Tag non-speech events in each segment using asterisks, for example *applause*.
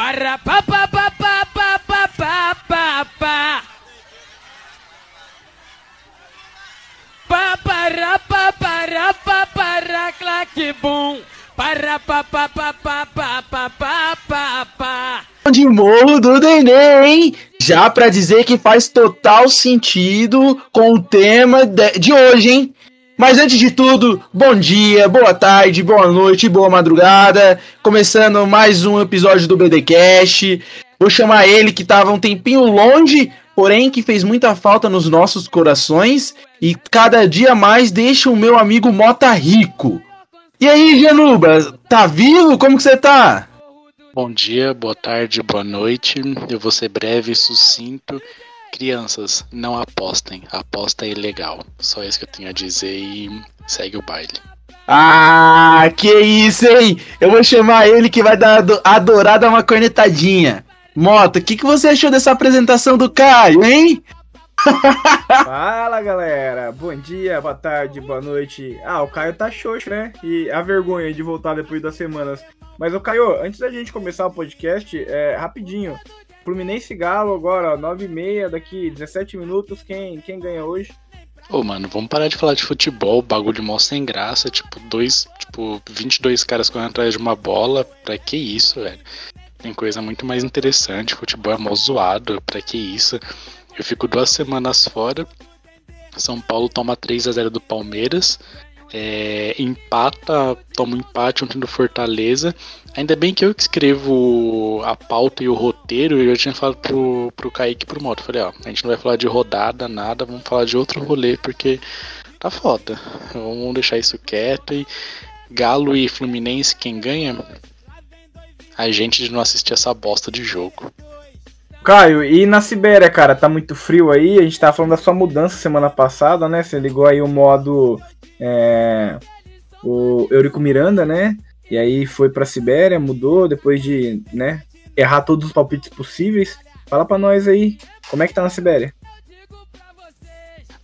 Para pa pa pa pa pa pa pa pa pa. Pa para pa para pa para claque bum. Para pa pa pa pa pa pa pa pa pa. de Morro do hein? Já pra dizer que faz total sentido com o tema de, de hoje, hein? Mas antes de tudo, bom dia, boa tarde, boa noite, boa madrugada. Começando mais um episódio do BDcast. Vou chamar ele que tava um tempinho longe, porém que fez muita falta nos nossos corações e cada dia mais deixa o meu amigo Mota rico. E aí, Januba, tá vivo? Como que você tá? Bom dia, boa tarde, boa noite. Eu vou ser breve e sucinto. Crianças, não apostem. Aposta é ilegal. Só isso que eu tenho a dizer e segue o baile. Ah, que isso, hein? Eu vou chamar ele que vai dar, adorar dar uma cornetadinha. Mota, o que, que você achou dessa apresentação do Caio, hein? *laughs* Fala galera, bom dia, boa tarde, boa noite. Ah, o Caio tá xoxo, né? E a vergonha de voltar depois das semanas. Mas, o Caio, antes da gente começar o podcast, é, rapidinho. Fluminense Galo agora, 9h30, daqui 17 minutos. Quem, quem ganha hoje? Ô, mano, vamos parar de falar de futebol, bagulho mó sem graça, tipo, dois, tipo, 22 caras correndo atrás de uma bola, pra que isso, velho? Tem coisa muito mais interessante, futebol é mó zoado, pra que isso? Eu fico duas semanas fora. São Paulo toma 3 a 0 do Palmeiras. É, empata, toma um empate ontem do Fortaleza. Ainda bem que eu que escrevo a pauta e o roteiro, eu já tinha falado pro, pro Kaique e pro Moto. Falei, ó, a gente não vai falar de rodada, nada, vamos falar de outro rolê, porque tá foda. Vamos deixar isso quieto e Galo e Fluminense, quem ganha? A gente de não assistir essa bosta de jogo. Caio, e na Sibéria, cara, tá muito frio aí? A gente tava falando da sua mudança semana passada, né? Você ligou aí o modo. É, o Eurico Miranda, né? E aí foi pra Sibéria, mudou depois de, né? Errar todos os palpites possíveis. Fala pra nós aí, como é que tá na Sibéria?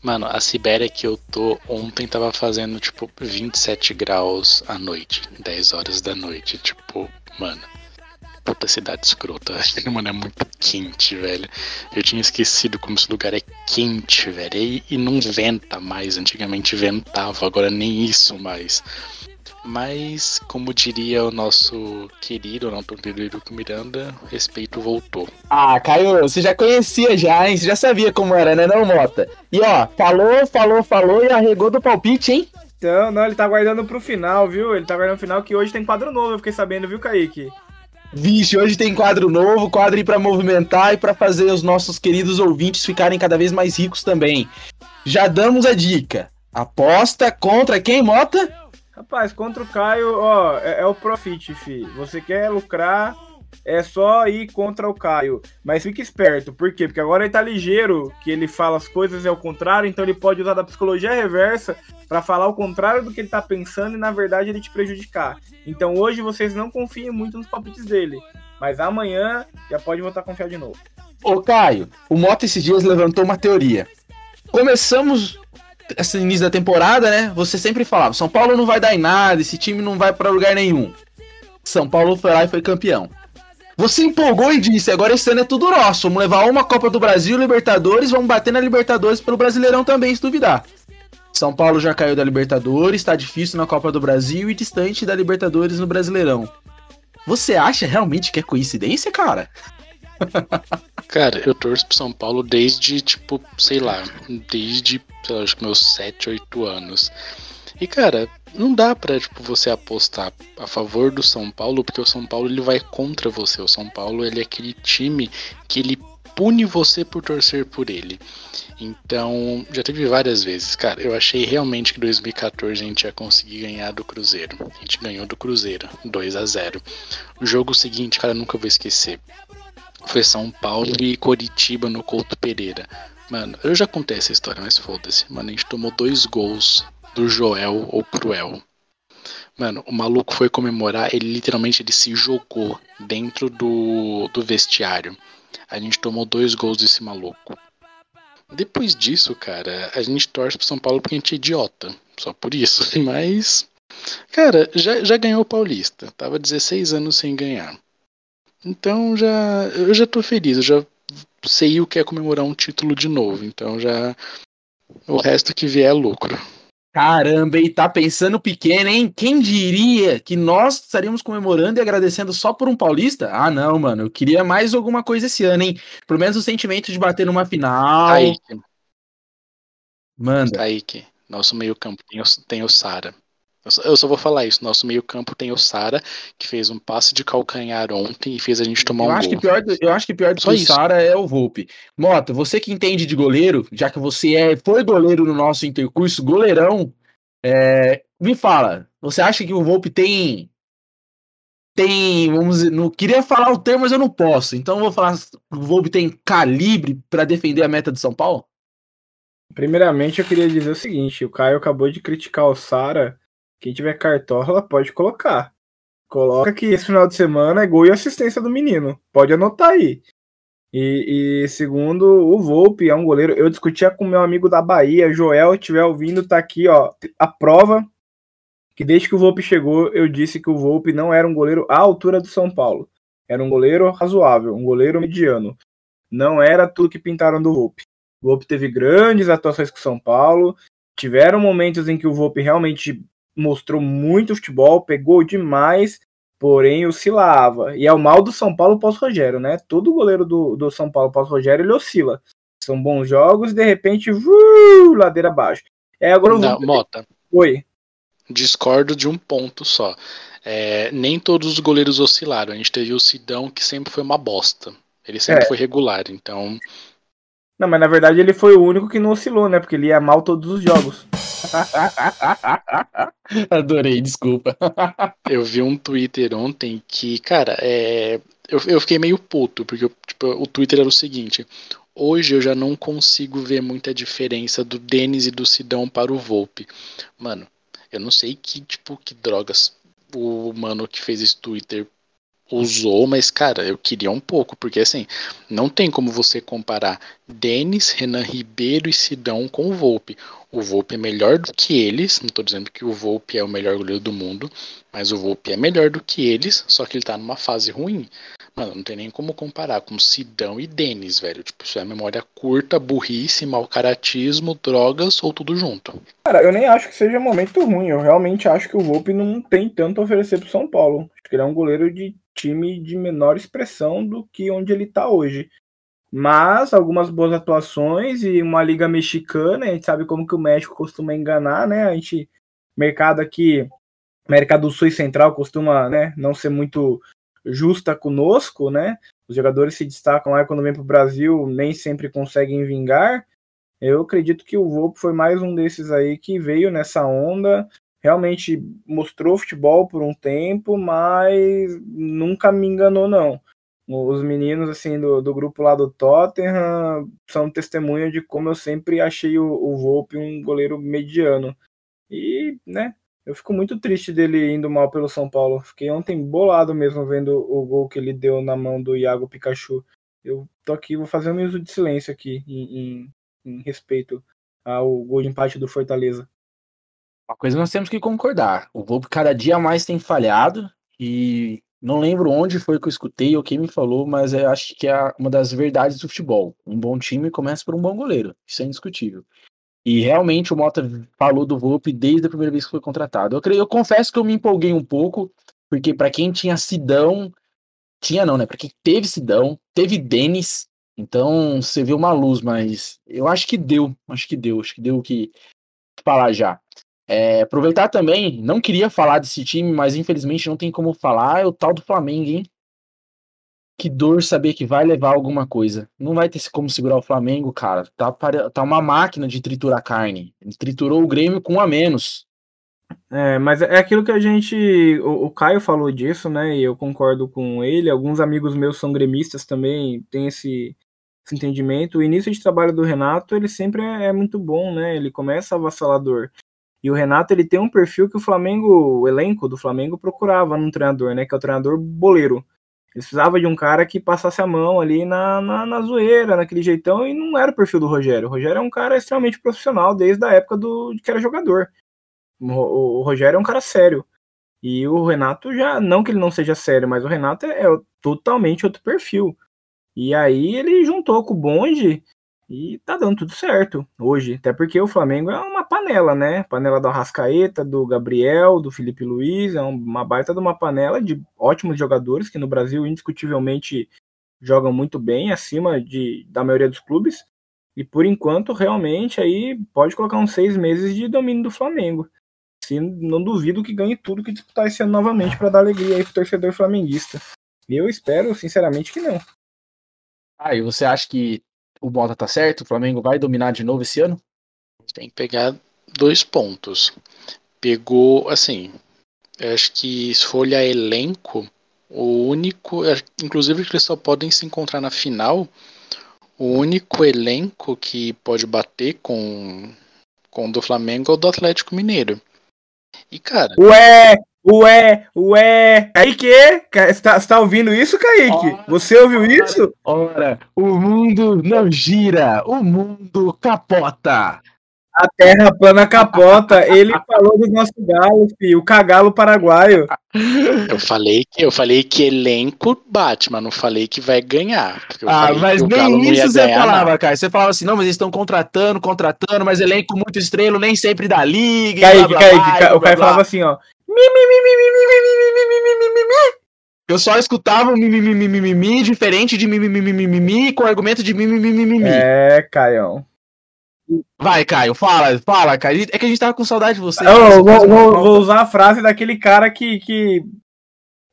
Mano, a Sibéria que eu tô ontem tava fazendo tipo 27 graus à noite, 10 horas da noite. Tipo, mano puta cidade escrota. *laughs* Mano, é muito quente, velho. Eu tinha esquecido como esse lugar é quente, velho. E, e não venta mais. Antigamente ventava, agora nem isso mais. Mas, como diria o nosso querido, não tão querido Miranda, respeito voltou. Ah, Caio, você já conhecia já, hein? Você já sabia como era, né, não, Mota? E ó, falou, falou, falou e arregou do palpite, hein? Então, não, ele tá guardando pro final, viu? Ele tá guardando pro final que hoje tem quadro novo, eu fiquei sabendo, viu, Kaique? Vixe, hoje tem quadro novo, quadro para movimentar e para fazer os nossos queridos ouvintes ficarem cada vez mais ricos também. Já damos a dica. Aposta contra quem, Mota? Rapaz, contra o Caio, ó, é, é o profit, fi. Você quer lucrar, é só ir contra o Caio. Mas fique esperto, por quê? Porque agora ele tá ligeiro, que ele fala as coisas é o contrário, então ele pode usar da psicologia reversa para falar o contrário do que ele tá pensando e na verdade ele te prejudicar. Então hoje vocês não confiem muito nos palpites dele, mas amanhã já pode voltar a confiar de novo. Ô Caio, o Mota esses dias levantou uma teoria. Começamos esse início da temporada, né? Você sempre falava, São Paulo não vai dar em nada, esse time não vai para lugar nenhum. São Paulo foi lá e foi campeão. Você empolgou e disse, agora esse ano é tudo nosso. Vamos levar uma Copa do Brasil, Libertadores, vamos bater na Libertadores pelo Brasileirão também, se duvidar. São Paulo já caiu da Libertadores, está difícil na Copa do Brasil e distante da Libertadores no Brasileirão. Você acha realmente que é coincidência, cara? *laughs* Cara, eu torço pro São Paulo desde, tipo, sei lá, desde, sei lá, acho que meus 7, 8 anos. E, cara, não dá pra tipo, você apostar a favor do São Paulo, porque o São Paulo ele vai contra você. O São Paulo ele é aquele time que ele pune você por torcer por ele. Então, já teve várias vezes, cara. Eu achei realmente que 2014 a gente ia conseguir ganhar do Cruzeiro. A gente ganhou do Cruzeiro, 2 a 0. O jogo seguinte, cara, nunca vou esquecer. Foi São Paulo e Coritiba no Couto Pereira. Mano, eu já contei essa história, mas foda-se. Mano, a gente tomou dois gols do Joel ou Cruel. Mano, o maluco foi comemorar, ele literalmente ele se jogou dentro do, do vestiário. A gente tomou dois gols desse maluco. Depois disso, cara, a gente torce pro São Paulo porque a gente é idiota. Só por isso. *laughs* Mas, cara, já, já ganhou o Paulista. Tava 16 anos sem ganhar. Então já eu já tô feliz, eu já sei o que é comemorar um título de novo, então já o resto que vier é lucro. Caramba, e tá pensando pequeno, hein? Quem diria que nós estaríamos comemorando e agradecendo só por um paulista? Ah, não, mano. Eu queria mais alguma coisa esse ano, hein? Pelo menos o sentimento de bater numa final. Kaique, Manda. Kaique, nosso meio-campo tem tem o Sara. Eu só, eu só vou falar isso. Nosso meio-campo tem o Sara, que fez um passe de calcanhar ontem e fez a gente tomar Eu um acho, que gol. pior, do- eu acho que pior do Só que o isso. Sara é o Volpe. Mota, você que entende de goleiro, já que você é, foi goleiro no nosso intercurso, goleirão, é, me fala, você acha que o Volpe tem. Tem, vamos dizer, não queria falar o termo, mas eu não posso. Então eu vou falar, o Volpe tem calibre para defender a meta de São Paulo? Primeiramente, eu queria dizer o seguinte: o Caio acabou de criticar o Sara. Quem tiver cartola pode colocar. Coloca que esse final de semana é gol e assistência do menino. Pode anotar aí. E, e segundo, o Volpe é um goleiro. Eu discutia com meu amigo da Bahia, Joel, estiver ouvindo, tá aqui, ó. A prova que desde que o Volpe chegou, eu disse que o Volpe não era um goleiro à altura do São Paulo. Era um goleiro razoável, um goleiro mediano. Não era tudo que pintaram do Volpe. O Volpe teve grandes atuações com o São Paulo. Tiveram momentos em que o Volpe realmente mostrou muito futebol, pegou demais, porém oscilava. E é o mal do São Paulo pós-Rogério, né? Todo goleiro do, do São Paulo pós-Rogério, ele oscila. São bons jogos e de repente, uh, ladeira abaixo. É, agora o Não. Mota, Oi. discordo de um ponto só. É, nem todos os goleiros oscilaram. A gente teve o Sidão, que sempre foi uma bosta. Ele sempre É. foi regular, então. Não, mas na verdade ele foi o único que não oscilou, né? Porque ele ia mal todos os jogos. *laughs* Adorei, desculpa. *laughs* Eu vi um Twitter ontem que, cara, é. Eu, eu fiquei meio puto, porque tipo, o Twitter era o seguinte. Hoje eu já não consigo ver muita diferença do Denis e do Sidão para o Volpe. Mano, eu não sei que, tipo, que drogas o mano que fez esse Twitter usou, mas, cara, eu queria um pouco, porque assim, não tem como você comparar Denis, Renan Ribeiro e Sidão com o Volpe. O Volpe é melhor do que eles, não tô dizendo que o Volpe é o melhor goleiro do mundo, mas o Volpe é melhor do que eles, só que ele tá numa fase ruim. Mano, não tem nem como comparar com Sidão e Denis, velho. Tipo, isso é memória curta, burrice, mau caratismo, drogas ou tudo junto. Cara, eu nem acho que seja momento ruim. Eu realmente acho que o Volpe não tem tanto a oferecer pro São Paulo. Acho que ele é um goleiro de time de menor expressão do que onde ele tá hoje. Mas algumas boas atuações e uma liga mexicana, a gente sabe como que o México costuma enganar, né? A gente, mercado aqui, América do Sul e Central costuma, né, não ser muito justa conosco, né? Os jogadores se destacam lá quando vem pro Brasil nem sempre conseguem vingar. Eu acredito que o Volpe foi mais um desses aí que veio nessa onda, realmente mostrou futebol por um tempo, mas nunca me enganou, não. Os meninos assim do, do grupo lá do Tottenham são testemunha de como eu sempre achei o, o Volpe um goleiro mediano. E, né, eu fico muito triste dele indo mal pelo São Paulo. Fiquei ontem bolado mesmo vendo o gol que ele deu na mão do Iago Pikachu. Eu tô aqui, vou fazer um minuto de silêncio aqui em, em, em respeito ao gol de empate do Fortaleza. Uma coisa nós temos que concordar. O Volpe cada dia mais tem falhado e não lembro onde foi que eu escutei ou quem me falou, mas eu acho que é uma das verdades do futebol. Um bom time começa por um bom goleiro. Isso é indiscutível. E realmente o Mota falou do Volpe desde a primeira vez que foi contratado. Eu, creio, eu confesso que eu me empolguei um pouco, porque para quem tinha Sidão, tinha não, né? Para quem teve Sidão, teve Denis, então você vê uma luz, mas eu acho que deu, acho que deu, acho que deu o que falar já. É, aproveitar também, não queria falar desse time, mas infelizmente não tem como falar, é o tal do Flamengo, hein? Que dor saber que vai levar alguma coisa. Não vai ter como segurar o Flamengo, cara. Tá, tá uma máquina de triturar carne. Ele triturou o Grêmio com um a menos. É, mas é aquilo que a gente. O, o, Caio falou disso, né? E eu concordo com ele. Alguns amigos meus são gremistas também, tem esse, esse entendimento. O início de trabalho do Renato, ele sempre é, é muito bom, né? Ele começa avassalador. E o Renato ele tem um perfil que o Flamengo, o elenco do Flamengo procurava num treinador, né? Que é o treinador boleiro. Eles precisavam de um cara que passasse a mão ali na, na, na, zoeira, naquele jeitão, e não era o perfil do Rogério. O Rogério é um cara extremamente profissional desde a época do, que era jogador. O, o, o Rogério é um cara sério. E o Renato já, não que ele não seja sério, mas o Renato é, é totalmente outro perfil. E aí ele juntou com o bonde e tá dando tudo certo hoje. Até porque o Flamengo é uma panela, né? Panela do Arrascaeta, do Gabriel, do Felipe Luiz. É uma baita de uma panela de ótimos jogadores que no Brasil indiscutivelmente jogam muito bem, acima de, da maioria dos clubes. E por enquanto, realmente, aí pode colocar uns seis meses de domínio do Flamengo. Sim, não duvido que ganhe tudo que disputar esse ano novamente para dar alegria aí pro torcedor flamenguista. Eu espero, sinceramente, que não. Ah, e você acha que o Bota tá certo? O Flamengo vai dominar de novo esse ano? Tem que pegar dois pontos. Pegou, assim, eu acho que se for olhar elenco, o único, é, inclusive que eles só podem se encontrar na final, o único elenco que pode bater com, com o do Flamengo é o do Atlético Mineiro. E cara. Ué, ué, ué. Kaique, você tá, tá ouvindo isso, Kaique? Ora, você ouviu ora, isso? Ora, o mundo não gira, o mundo capota. A terra plana capota. Ele *laughs* falou do nosso galo, filho, o cagalo paraguaio. Eu falei que eu falei que elenco bate, mas não falei que vai ganhar. Ah, mas nem isso você ganhar, falava, não. cara. Você falava assim, não, mas eles estão contratando, contratando, mas elenco muito estrelo, nem sempre dá liga. Kaique, Kaique, o cara falava assim, ó. Eu só escutava um mimimi diferente de mimimi com argumento de mimimi. É, Caião. Vai, Caio, fala, fala, Caio. É que a gente tava com saudade de você. Eu, vou, vou, vou, usar a frase daquele cara que, que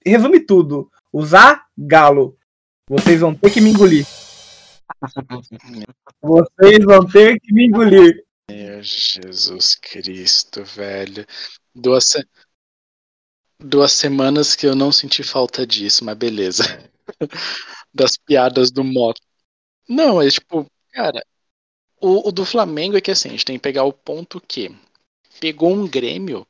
resume tudo. Usar galo. Vocês vão ter que me engolir. Vocês vão ter que me engolir. Meu Jesus Cristo, velho. Duas, se... Duas semanas que eu não senti falta disso, mas beleza. *laughs* Das piadas do moto. Não, é tipo, cara, o, o, do Flamengo é que assim, a gente tem que pegar o ponto que pegou um Grêmio.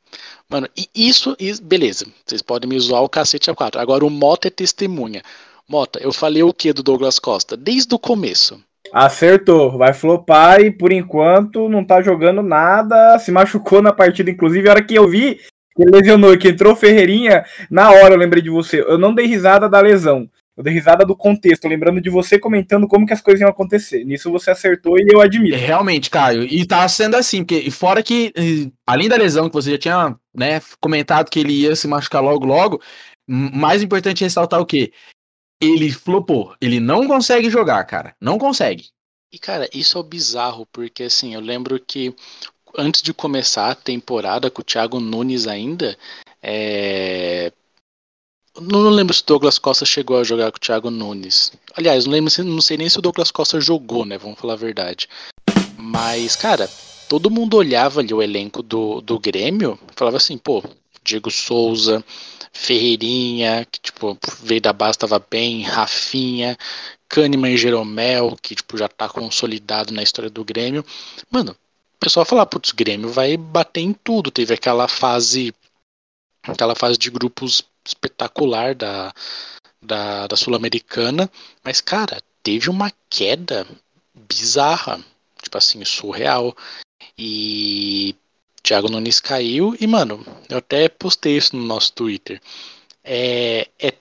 Mano, e isso, beleza. Vocês podem me zoar o cacete a quatro. Agora o Mota é testemunha. Mota, eu falei o que do Douglas Costa? Desde o começo. Acertou, vai flopar e por enquanto não tá jogando nada, se machucou na partida, inclusive a hora que eu vi que lesionou, que entrou Ferreirinha, na hora eu lembrei de você. Eu não dei risada da lesão, eu dei risada do contexto, lembrando de você comentando como que as coisas iam acontecer. Nisso você acertou e eu admiro. Realmente, Caio. E tá sendo assim, porque fora que, além da lesão que você já tinha né, comentado que ele ia se machucar logo, logo, mais importante é ressaltar o quê? Ele flopou. Ele não consegue jogar, cara. Não consegue. E, cara, isso é o bizarro, porque assim, eu lembro que antes de começar a temporada com o Thiago Nunes ainda, é, não lembro se o Douglas Costa chegou a jogar com o Thiago Nunes. Aliás, não lembro, não sei nem se o Douglas Costa jogou, né? Vamos falar a verdade. Mas, cara, todo mundo olhava ali o elenco do, do Grêmio falava assim, pô, Diego Souza, Ferreirinha, que tipo, veio da base, tava bem, Rafinha, Kahneman e Jeromel, que tipo, já tá consolidado na história do Grêmio. Mano, pessoal fala, putz, Grêmio vai bater em tudo. Teve aquela fase aquela fase de grupos espetacular da, da, da Sul-Americana, mas, cara, teve uma queda bizarra, tipo assim, surreal. E Thiago Nunes caiu, e, mano, eu até postei isso no nosso Twitter. É, é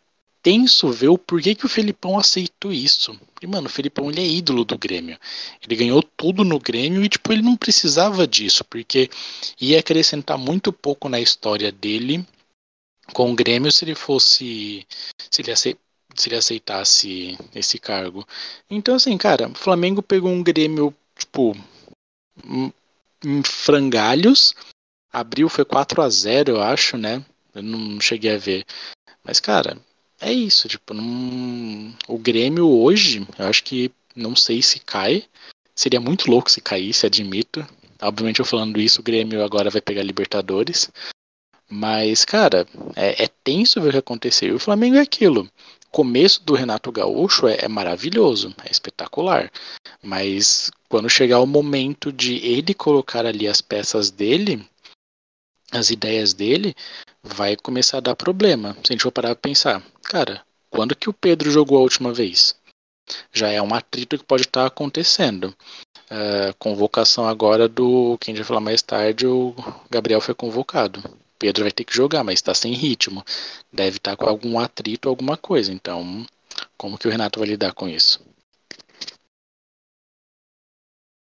tenso ver o porquê que o Felipão aceitou isso. E, mano, o Felipão ele é ídolo do Grêmio. Ele ganhou tudo no Grêmio e, tipo, ele não precisava disso, porque ia acrescentar muito pouco na história dele com o Grêmio se ele fosse. Se ele, se ele aceitasse esse cargo. Então, assim, cara, o Flamengo pegou um Grêmio, tipo, em frangalhos. Abril foi 4 a 0 eu acho, né? Eu não cheguei a ver. Mas, cara, é isso. Tipo, não... o Grêmio hoje, eu acho que não sei se cai. Seria muito louco se caísse, admito. Obviamente, eu falando isso, o Grêmio agora vai pegar Libertadores. Mas, cara, é, é tenso ver o que aconteceu. E o Flamengo é aquilo. O começo do Renato Gaúcho é, é maravilhoso, é espetacular. Mas quando chegar o momento de ele colocar ali as peças dele, as ideias dele, vai começar a dar problema. Se a gente for parar pra pensar, cara, quando que o Pedro jogou a última vez? Já é um atrito que pode estar acontecendo. Uh, convocação agora do, quem já falar mais tarde, o Gabriel foi convocado Pedro vai ter que jogar, mas está sem ritmo. Deve estar tá com algum atrito, alguma coisa. Então, como que o Renato vai lidar com isso?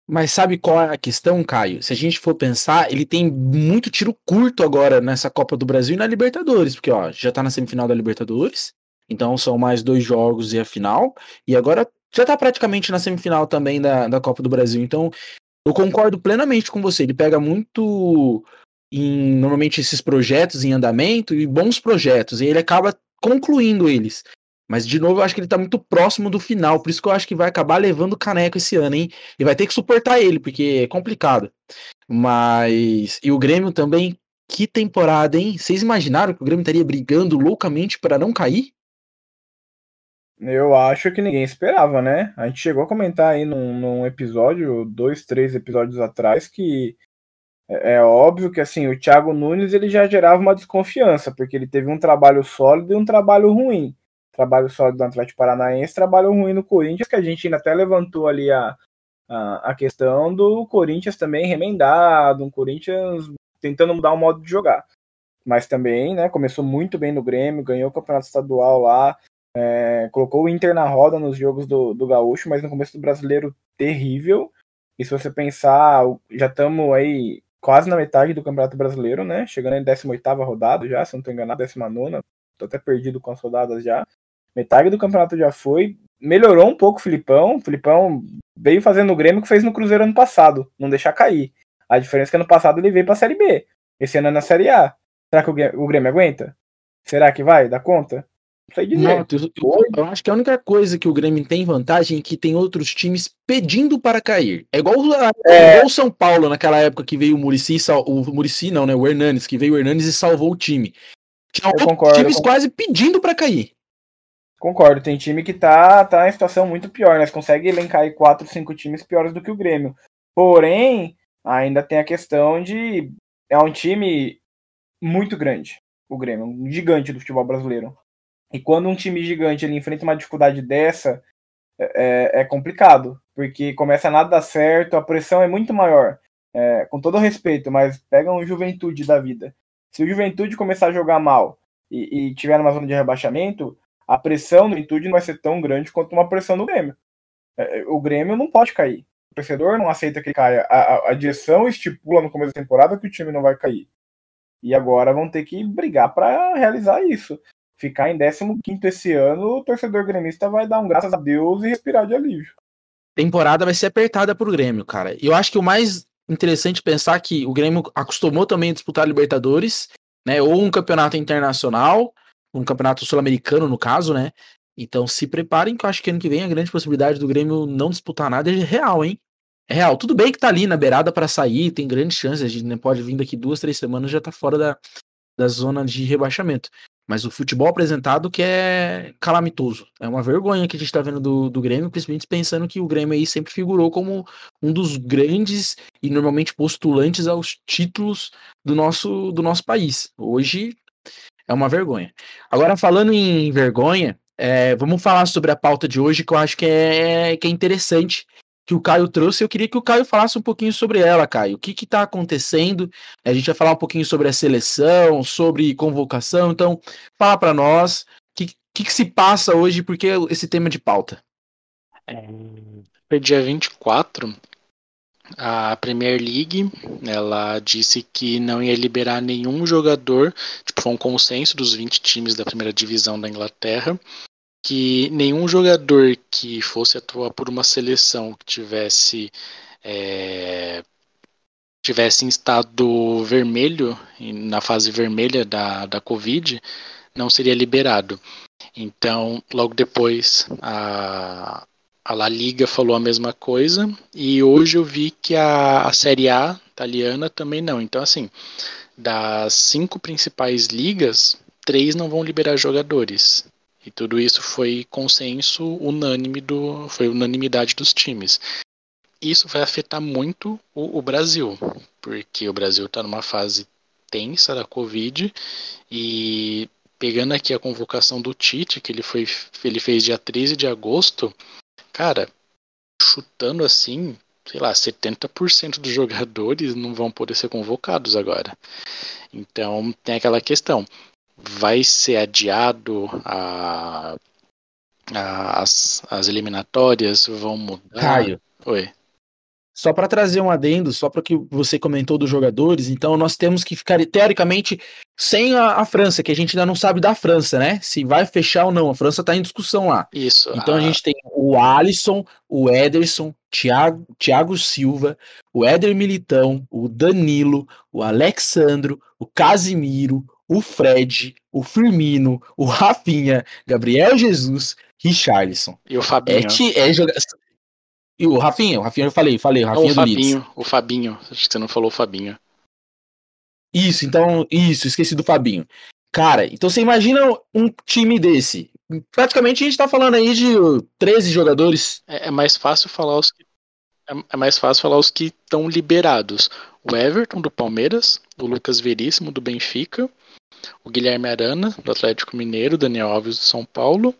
Mas sabe qual é a questão, Caio? Se a gente for pensar, ele tem muito tiro curto agora nessa Copa do Brasil e na Libertadores, porque ó, já tá na semifinal da Libertadores, então são mais dois jogos e a final, e agora já tá praticamente na semifinal também da, da Copa do Brasil. Então, eu concordo plenamente com você. Ele pega muito em normalmente esses projetos em andamento e bons projetos, e ele acaba concluindo eles. Mas, de novo, eu acho que ele tá muito próximo do final. Por isso que eu acho que vai acabar levando o caneco esse ano, hein? E vai ter que suportar ele, porque é complicado. Mas. E o Grêmio também. Que temporada, hein? Vocês imaginaram que o Grêmio estaria brigando loucamente para não cair? Eu acho que ninguém esperava, né? A gente chegou a comentar aí num, num episódio, dois, três episódios atrás, que é, é óbvio que assim o Thiago Nunes ele já gerava uma desconfiança, porque ele teve um trabalho sólido e um trabalho ruim trabalho sólido do Atlético Paranaense, trabalho ruim no Corinthians, que a gente ainda até levantou ali a, a, a questão do Corinthians também remendado, um Corinthians tentando mudar o modo de jogar. Mas também, né, começou muito bem no Grêmio, ganhou o campeonato estadual lá, é, colocou o Inter na roda nos jogos do, do Gaúcho, mas no começo do brasileiro terrível. E se você pensar, já estamos aí quase na metade do Campeonato Brasileiro, né? Chegando em 18 rodada já, se não estou enganado, 19. Tô até perdido com as rodadas já. Metade do campeonato já foi. Melhorou um pouco o Filipão. O Filipão veio fazendo o Grêmio que fez no Cruzeiro ano passado. Não deixar cair. A diferença é que ano passado ele veio pra Série B. Esse ano é na Série A. Será que o Grêmio aguenta? Será que vai? Dá conta? Não sei dizer. Não, eu, eu, acho que a única coisa que o Grêmio tem vantagem é que tem outros times pedindo para cair. É igual, é... igual o São Paulo naquela época que veio o Murici, o Murici não, né? O Hernanes, que veio o Hernanes e salvou o time. Tinha outros concordo, times quase pedindo para cair. Concordo, tem time que tá, tá em situação muito pior, né? Você consegue elencar aí quatro, cinco times piores do que o Grêmio. Porém, ainda tem a questão de. É um time muito grande, o Grêmio, um gigante do futebol brasileiro. E quando um time gigante ele enfrenta uma dificuldade dessa, é, é, é complicado, porque começa a nada dar certo, a pressão é muito maior. É, com todo respeito, mas pega um juventude da vida. Se o juventude começar a jogar mal e, e tiver numa zona de rebaixamento, a pressão no Juventude não vai ser tão grande quanto uma pressão no Grêmio. É, é, o Grêmio não pode cair. O torcedor não aceita que caia. A, a, a direção estipula no começo da temporada que o time não vai cair. E agora vão ter que brigar para realizar isso. Ficar em 15 esse ano, o torcedor gremista vai dar um graças a Deus e respirar de alívio. Temporada vai ser apertada pro Grêmio, cara. E eu acho que o mais interessante pensar que o Grêmio acostumou também a disputar Libertadores, né? Ou um campeonato internacional, um campeonato sul-americano, no caso, né? Então se preparem, que eu acho que ano que vem a grande possibilidade do Grêmio não disputar nada é real, hein? É real. Tudo bem que tá ali na beirada para sair, tem grandes chances, a gente pode vir daqui duas, três semanas já tá fora da, da zona de rebaixamento. Mas o futebol apresentado que é calamitoso. É uma vergonha que a gente tá vendo do, do Grêmio, principalmente pensando que o Grêmio aí sempre figurou como um dos grandes e normalmente postulantes aos títulos do nosso, do nosso país. Hoje é uma vergonha. Agora, falando em vergonha, é, vamos falar sobre a pauta de hoje, que eu acho que é, que é interessante, que o Caio trouxe. Eu queria que o Caio falasse um pouquinho sobre ela, Caio. O que está acontecendo? A gente vai falar um pouquinho sobre a seleção, sobre convocação. Então, fala para nós o que, que, que, se passa hoje, porque esse tema de pauta. É, foi dia 24, a Premier League ela disse que não ia liberar nenhum jogador, tipo, foi um consenso dos 20 times da primeira divisão da Inglaterra, que nenhum jogador que fosse atuar por uma seleção que tivesse é, tivesse em estado vermelho, na fase vermelha da, da Covid, não seria liberado. Então, logo depois, a, a La Liga falou a mesma coisa e hoje eu vi que a, a Série A italiana também não. Então, assim, das cinco principais ligas, três não vão liberar jogadores. E tudo isso foi consenso unânime do, foi unanimidade dos times. Isso vai afetar muito o, o Brasil, porque o Brasil está numa fase tensa da Covid e pegando aqui a convocação do Tite, que ele, foi, ele fez dia 13 de agosto, Cara, chutando assim, sei lá, 70% dos *laughs* jogadores não vão poder ser convocados agora. Então tem aquela questão. Vai ser adiado a, a as, as eliminatórias? Vão mudar? Caio, Oi. Só para trazer um adendo, só para que você comentou dos jogadores, então nós temos que ficar teoricamente sem a, a França, que a gente ainda não sabe da França, né? Se vai fechar ou não. A França tá em discussão lá. Isso. Então a gente tem o Alisson, o Ederson, Thiago, Thiago Silva, o Éder Militão, o Danilo, o Alexandro, o Casimiro, o Fred, o Firmino, o Rafinha, Gabriel Jesus, Richarlison. E o Fabinho. É, é joga... E o Rafinha, o Rafinha eu falei, falei, o Rafinha o. Fabinho, o Fabinho. Acho que você não falou o Fabinho. Isso, então, isso, esqueci do Fabinho. Cara, então você imagina um time desse. Praticamente a gente tá falando aí de 13 jogadores. É, é mais fácil falar os que é, é mais fácil falar os que estão liberados. O Everton do Palmeiras, o Lucas Veríssimo do Benfica, o Guilherme Arana do Atlético Mineiro, o Daniel Alves do São Paulo,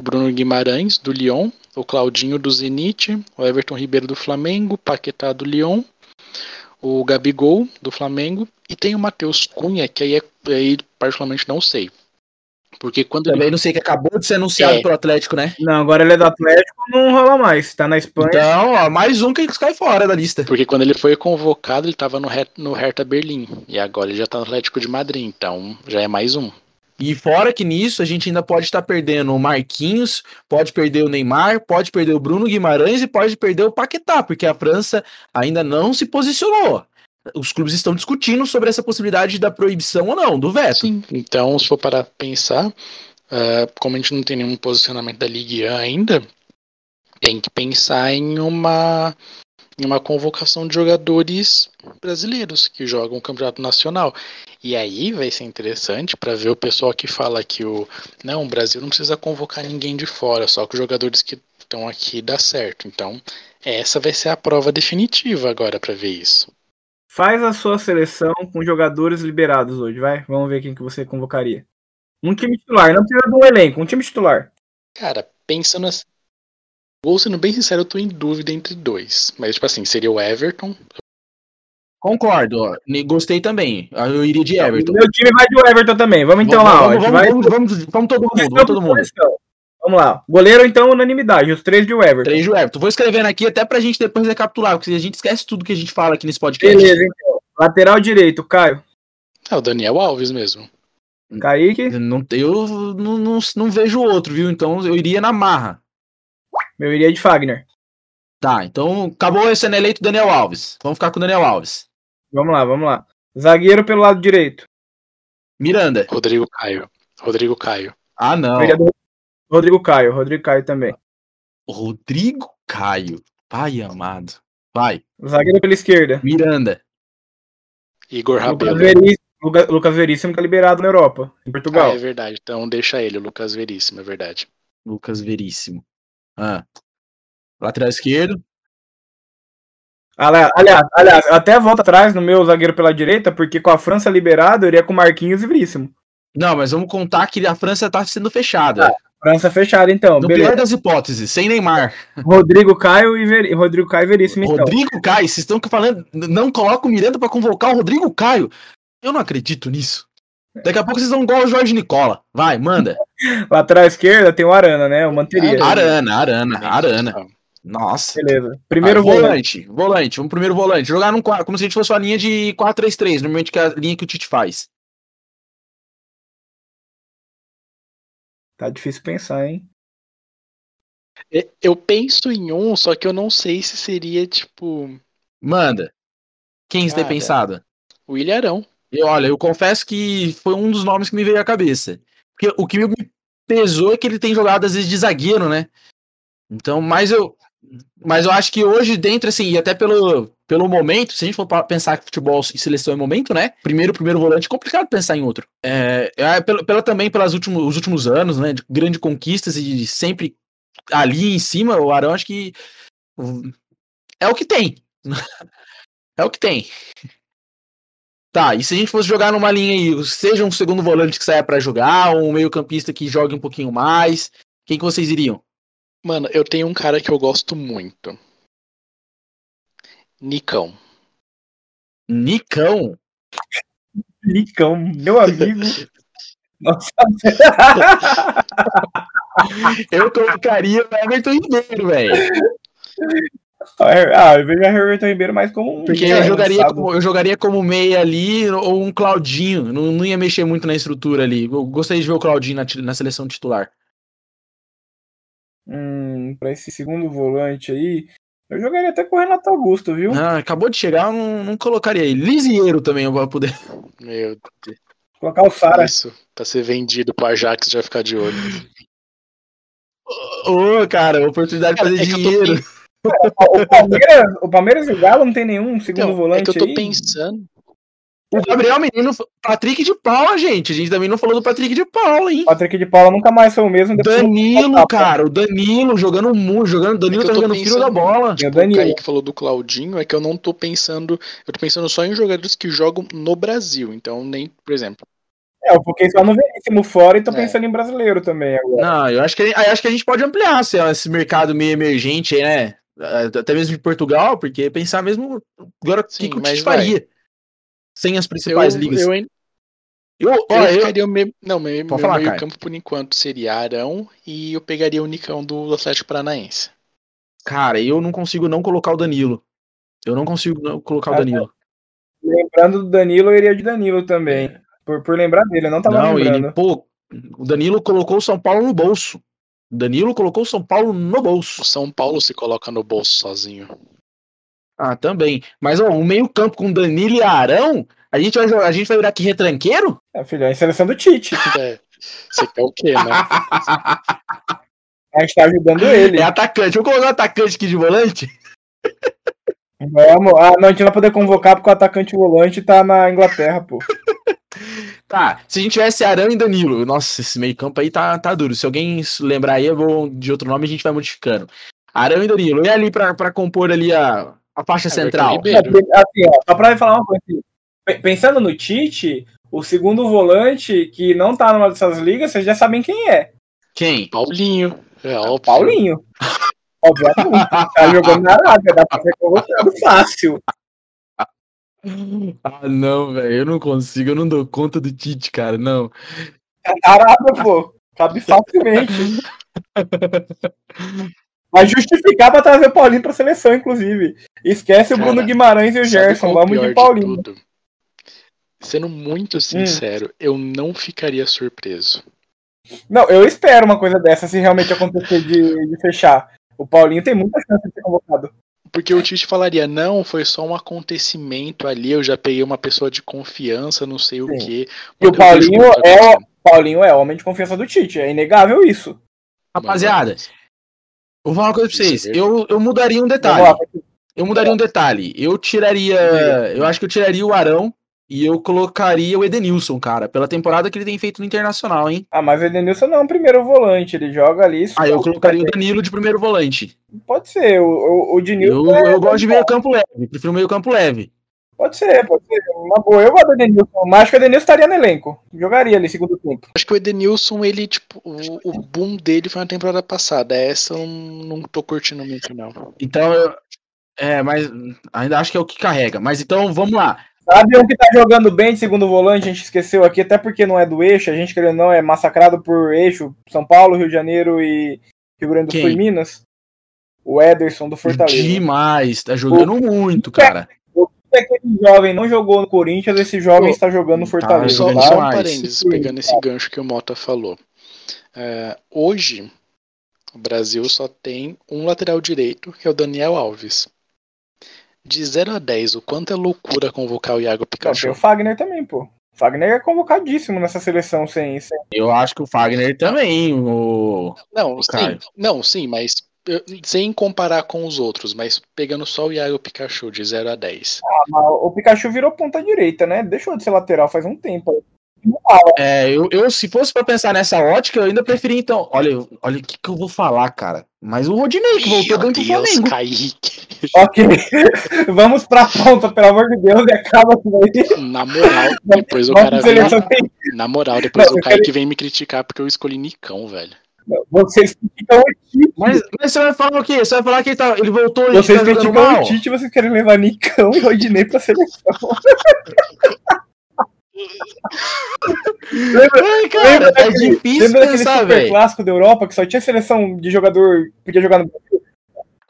o Bruno Guimarães do Lyon, o Claudinho do Zenit, o Everton Ribeiro do Flamengo, o Paquetá do Lyon, o Gabigol do Flamengo e tem o Matheus Cunha, que aí, é, aí particularmente não sei. Porque quando ele Também não sei que acabou de ser anunciado É. pelo Atlético, né? Não, agora ele é do Atlético, não rola mais. Tá na Espanha. Então, ó, mais um que cai fora da lista. Porque quando ele foi convocado, ele estava no, Her- no Hertha Berlim. E agora ele já está no Atlético de Madrid. Então já é mais um. E fora que nisso, a gente ainda pode estar perdendo o Marquinhos, pode perder o Neymar, pode perder o Bruno Guimarães e pode perder o Paquetá, porque a França ainda não se posicionou. Os clubes estão discutindo sobre essa possibilidade da proibição ou não, do veto. Sim. Então, se for parar pra pensar, ah, como a gente não tem nenhum posicionamento da Ligue 1 ainda, tem que pensar em uma, em uma convocação de jogadores brasileiros que jogam o campeonato nacional. E aí vai ser interessante para ver o pessoal que fala que o não, o Brasil não precisa convocar ninguém de fora, só que os jogadores que estão aqui dá certo. Então, essa vai ser a prova definitiva agora para ver isso. Faz a sua seleção com jogadores liberados hoje, vai? Vamos ver quem que você convocaria. Um time titular, não precisa de um elenco, um time titular. Cara, pensando assim. Vou sendo bem sincero, eu tô em dúvida entre dois. Mas, tipo assim, seria o Everton. Concordo, gostei também. Eu iria de Everton. Meu time vai de Everton também. Vamos então lá, ó. A vamos, vamos, vai- vamos, vamos, vamos todo mundo, vamos todo mundo. Vamos lá. Goleiro, então, unanimidade. Os três de Everton. Três de Everton. Vou escrevendo aqui até pra gente depois recapitular, porque a gente esquece tudo que a gente fala aqui nesse podcast. Beleza, então. Lateral direito, Caio. É o Daniel Alves mesmo. Kaique. Eu Não, eu não, não, não vejo outro, viu? Então eu iria na marra. Eu iria de Fagner. Tá, então acabou sendo eleito Daniel Alves. Vamos ficar com o Daniel Alves. Vamos lá, vamos lá. Zagueiro pelo lado direito. Miranda. Rodrigo Caio. Rodrigo Caio. Ah, não. Do Rodrigo Caio. Rodrigo Caio também. Rodrigo Caio. Pai amado. Vai. Zagueiro pela esquerda. Miranda. Igor Lucas Rabelo. Veríssimo, Luca- Lucas Veríssimo tá liberado na Europa, em Ah, Portugal. é verdade. Então deixa ele, o Lucas Veríssimo, é verdade. Lucas Veríssimo. Ah. Lateral esquerdo. Aliás, aliás, até volta atrás no meu zagueiro pela direita, porque com a França liberado, eu iria com Marquinhos e Veríssimo. Não, mas vamos contar que a França tá sendo fechada. França fechada, então. no beleza. pior das hipóteses, sem Neymar. Rodrigo Caio e Ver... Rodrigo Caio e Veríssimo, então. Rodrigo Caio, vocês estão falando, não coloca o Miranda pra convocar o Rodrigo Caio. Eu não acredito nisso. Daqui a pouco vocês vão igual o Jorge Nicola. Vai, manda. Lateral esquerda tem o Arana, né? Eu manteria. Arana, Arana, Arana. Nossa. Beleza. Primeiro Ah, volante. volante, vamos primeiro volante. Jogar num, como se a gente fosse uma linha de 4-3-3, normalmente que é a linha que o Tite faz. Tá difícil pensar, hein? E- Eu penso em um, só que eu não sei se seria, tipo, Manda. Quem você tem pensado? o Ilharão. E olha, eu confesso que foi um dos nomes que me veio à cabeça. Porque o que me pesou é que ele tem jogado às vezes de zagueiro, né? Então, mas eu, mas eu acho que hoje dentro assim, e até pelo, pelo momento, se a gente for pensar que futebol e seleção é momento, né? Primeiro, primeiro volante, é complicado pensar em outro. É, é pela, pela- também pelas últimos, os últimos anos, né? De grandes conquistas e sempre ali em cima, o Arão acho que é o que tem. *laughs* é o que tem. Tá, e se a gente fosse jogar numa linha aí, seja um segundo volante que saia pra jogar, ou um meio-campista que jogue um pouquinho mais, quem que vocês iriam? Mano, eu tenho um cara que eu gosto muito. Nicão. Nicão? Nicão, meu amigo. *laughs* Nossa. Eu colocaria o Everton Ribeiro, velho. Ah, eu vejo a Everton Ribeiro mais como um. Porque eu jogaria, como, eu jogaria como meia ali ou um Claudinho. Não, não ia mexer muito na estrutura ali. Eu gostaria de ver o Claudinho na, na seleção titular. Hum, pra esse segundo volante aí, eu jogaria até com o Renato Augusto, viu? Ah, acabou de chegar, eu não, não colocaria aí. Lisieiro também eu vou poder. Meu Deus. Colocar o Sara. Isso, pra ser vendido pro Ajax já ficar de olho. Ô, oh, cara, oportunidade de fazer é dinheiro. O, Palmeiras, o Palmeiras e o Galo não tem nenhum segundo então, volante. É que eu tô aí. pensando. O Gabriel Menino, Patrick de Paula, gente. A gente também não falou do Patrick de Paula, hein? Patrick de Paula nunca mais foi o mesmo. Danilo, cara, o Danilo jogando muito, jogando. Danilo é tá jogando fio da bola. Tipo, o Kaique falou do Claudinho, é que eu não tô pensando. Eu tô pensando só em jogadores que jogam no Brasil. Então, nem, por exemplo. É, eu foquei só no Veríssimo fora e tô é. pensando em brasileiro também agora. Não, eu acho que, eu acho que a gente pode ampliar esse mercado meio emergente aí, né? Até mesmo de Portugal, porque pensar mesmo agora o que, que o Tite faria sem as principais eu, ligas. Eu, eu, eu, ó, eu ficaria o meu, não, meu, meu falar, meio campo por enquanto seria Arão e eu pegaria o Nicão do Atlético Paranaense. Cara, eu não consigo não colocar o Danilo. Eu não consigo não colocar o Danilo. Lembrando do Danilo, eu iria de Danilo também. Por, por lembrar dele, eu não tava não, lembrando. Ele, pô, o Danilo colocou o São Paulo no bolso. O Danilo colocou o São Paulo no bolso. O São Paulo se coloca no bolso sozinho. Ah, também. Mas ó, um meio campo com Danilo e Arão, a gente vai, a gente vai virar aqui retranqueiro? É, filho, é a seleção do Tite. *laughs* É. Você quer o quê, né? *laughs* A gente tá ajudando ele. É atacante. Vamos colocar um atacante aqui de volante? Vamos. Ah, não, a gente não vai poder convocar porque o atacante volante tá na Inglaterra, pô. *laughs* Tá, se a gente tivesse Arão e Danilo, nossa, esse meio campo aí tá, tá duro. Se alguém lembrar aí, eu vou de outro nome a gente vai modificando. Arão e Danilo, e ali pra, pra compor ali a, a faixa é, central. É, assim, ó, só pra falar uma coisa assim, pensando no Tite, o segundo volante que não tá numa dessas ligas, vocês já sabem quem é. Quem? Paulinho. É, óbvio. Paulinho. Obviamente. *laughs* tá jogando na Arábia, dá pra ser colocado fácil. *laughs* Ah, não, velho. Eu não consigo, eu não dou conta do Tite, cara, não. É Arábia, pô. Cabe facilmente. *laughs* Mas justificar pra trazer o Paulinho pra seleção, inclusive. Esquece Cara, o Bruno Guimarães e o Gerson. Vamos de Paulinho. De Sendo muito hum. sincero, hum. eu não ficaria surpreso. Não, eu espero uma coisa dessa se realmente acontecer de, de fechar. O Paulinho tem muita chance de ser convocado. Porque o Tite falaria, não, foi só um acontecimento ali, eu já peguei uma pessoa de confiança, não sei Sim. o quê. E o Paulinho é, o, Paulinho é homem de confiança do Tite, é inegável isso. Rapaziada, Vou falar uma coisa pra vocês. Eu, eu mudaria um detalhe. Eu mudaria um detalhe. Eu tiraria. Eu acho que eu tiraria o Arão e eu colocaria o Edenilson, cara, pela temporada que ele tem feito no Internacional, hein? Ah, mas o Edenilson não é um primeiro volante, ele joga ali. Ah, eu colocaria o Danilo de primeiro volante. Pode ser, o, o, o Denilson. Eu, é eu gosto de meio campo leve, prefiro meio campo leve. Pode ser, pode ser. Uma boa. Eu gosto do Edenilson, mas acho que o Edenilson estaria no elenco. Jogaria ali segundo tempo. Acho que o Edenilson, ele, tipo, o, o boom dele foi na temporada passada. Essa eu não tô curtindo muito, não. Então, eu, é, mas ainda acho que é o que carrega. Mas então, vamos lá. Sabe um que tá jogando bem de segundo volante, a gente esqueceu aqui, até porque não é do eixo, a gente querendo não é massacrado por eixo, São Paulo, Rio de Janeiro e Rio Grande do Sul e Minas. O Ederson do Fortaleza. Demais, tá jogando o... muito, cara aquele jovem não jogou no Corinthians, esse jovem está jogando no tá Fortaleza. Só, tá? só um parênteses, pegando esse gancho que o Mota falou. É, hoje, o Brasil só tem um lateral direito, que é o Daniel Alves. De 0 a 10, o quanto é loucura convocar o Iago Pikachu? Não, tem o Fagner também, pô. O Fagner é convocadíssimo nessa seleção sem, sem. Eu acho que o Fagner também. O... Não, o sim, não, sim, mas sem comparar com os outros, mas pegando só o Iago Pikachu de 0 a 10. Ah, o Pikachu virou ponta direita, né? Deixou de ser lateral faz um tempo. É, eu, eu se fosse para pensar nessa ótica, eu ainda preferia então. Olha, olha o que, que eu vou falar, cara. Mas o Rodinei que voltou Meu dentro Deus, do Flamengo. Kaique. Ok, *laughs* vamos pra ponta, pelo amor de Deus, e acaba com isso. Na moral, depois o cara vem. Na moral, depois Não, o Kaique quero... vem me criticar porque eu escolhi Nicão, velho. Vocês criticam o Tite. Mas, mas você vai falar o quê? Você vai falar que ele, tá, ele voltou e Vocês tá criticam o Tite e vocês querem levar Nicão e Rodinei pra seleção. *laughs* lembra, Ai, cara, lembra é daquele- difícil lembra daquele pensar, super velho. clássico da Europa que só tinha seleção de jogador que podia jogar no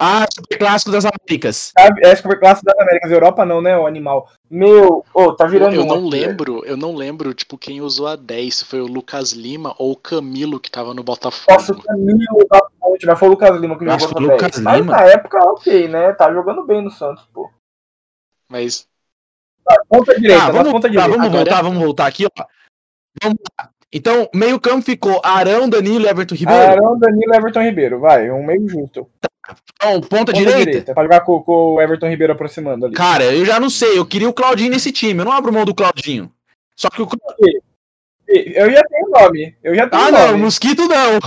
Ah, super clássico das Américas. sabe? É super clássico das Américas, Europa não, né, o animal. Meu, ô, tá virando Eu um não lembro, eu não lembro, tipo, quem usou a 10, se foi o Lucas Lima ou o Camilo que tava no Botafogo. Nossa, o Camilo da Ponte, mas foi o Lucas Lima que jogou no o Lucas 10. Mas Lima. na época, ok, né? Tá jogando bem no Santos, pô. Mas Ponta direita, Tá, vamos, ponta tá, direita. vamos voltar, vamos voltar aqui, ó. Vamos lá. Então, meio campo ficou Arão, Danilo e Everton Ribeiro. Arão, Danilo, Everton Ribeiro, vai, um meio justo. Então, ponta, Ponta direita. Pra jogar com, com o Everton Ribeiro aproximando ali. Cara, eu já não sei. Eu queria o Claudinho nesse time. Eu não abro mão do Claudinho. Só que o. Eu já tenho nome. Eu já tenho Ah, não, o nome. Mosquito não.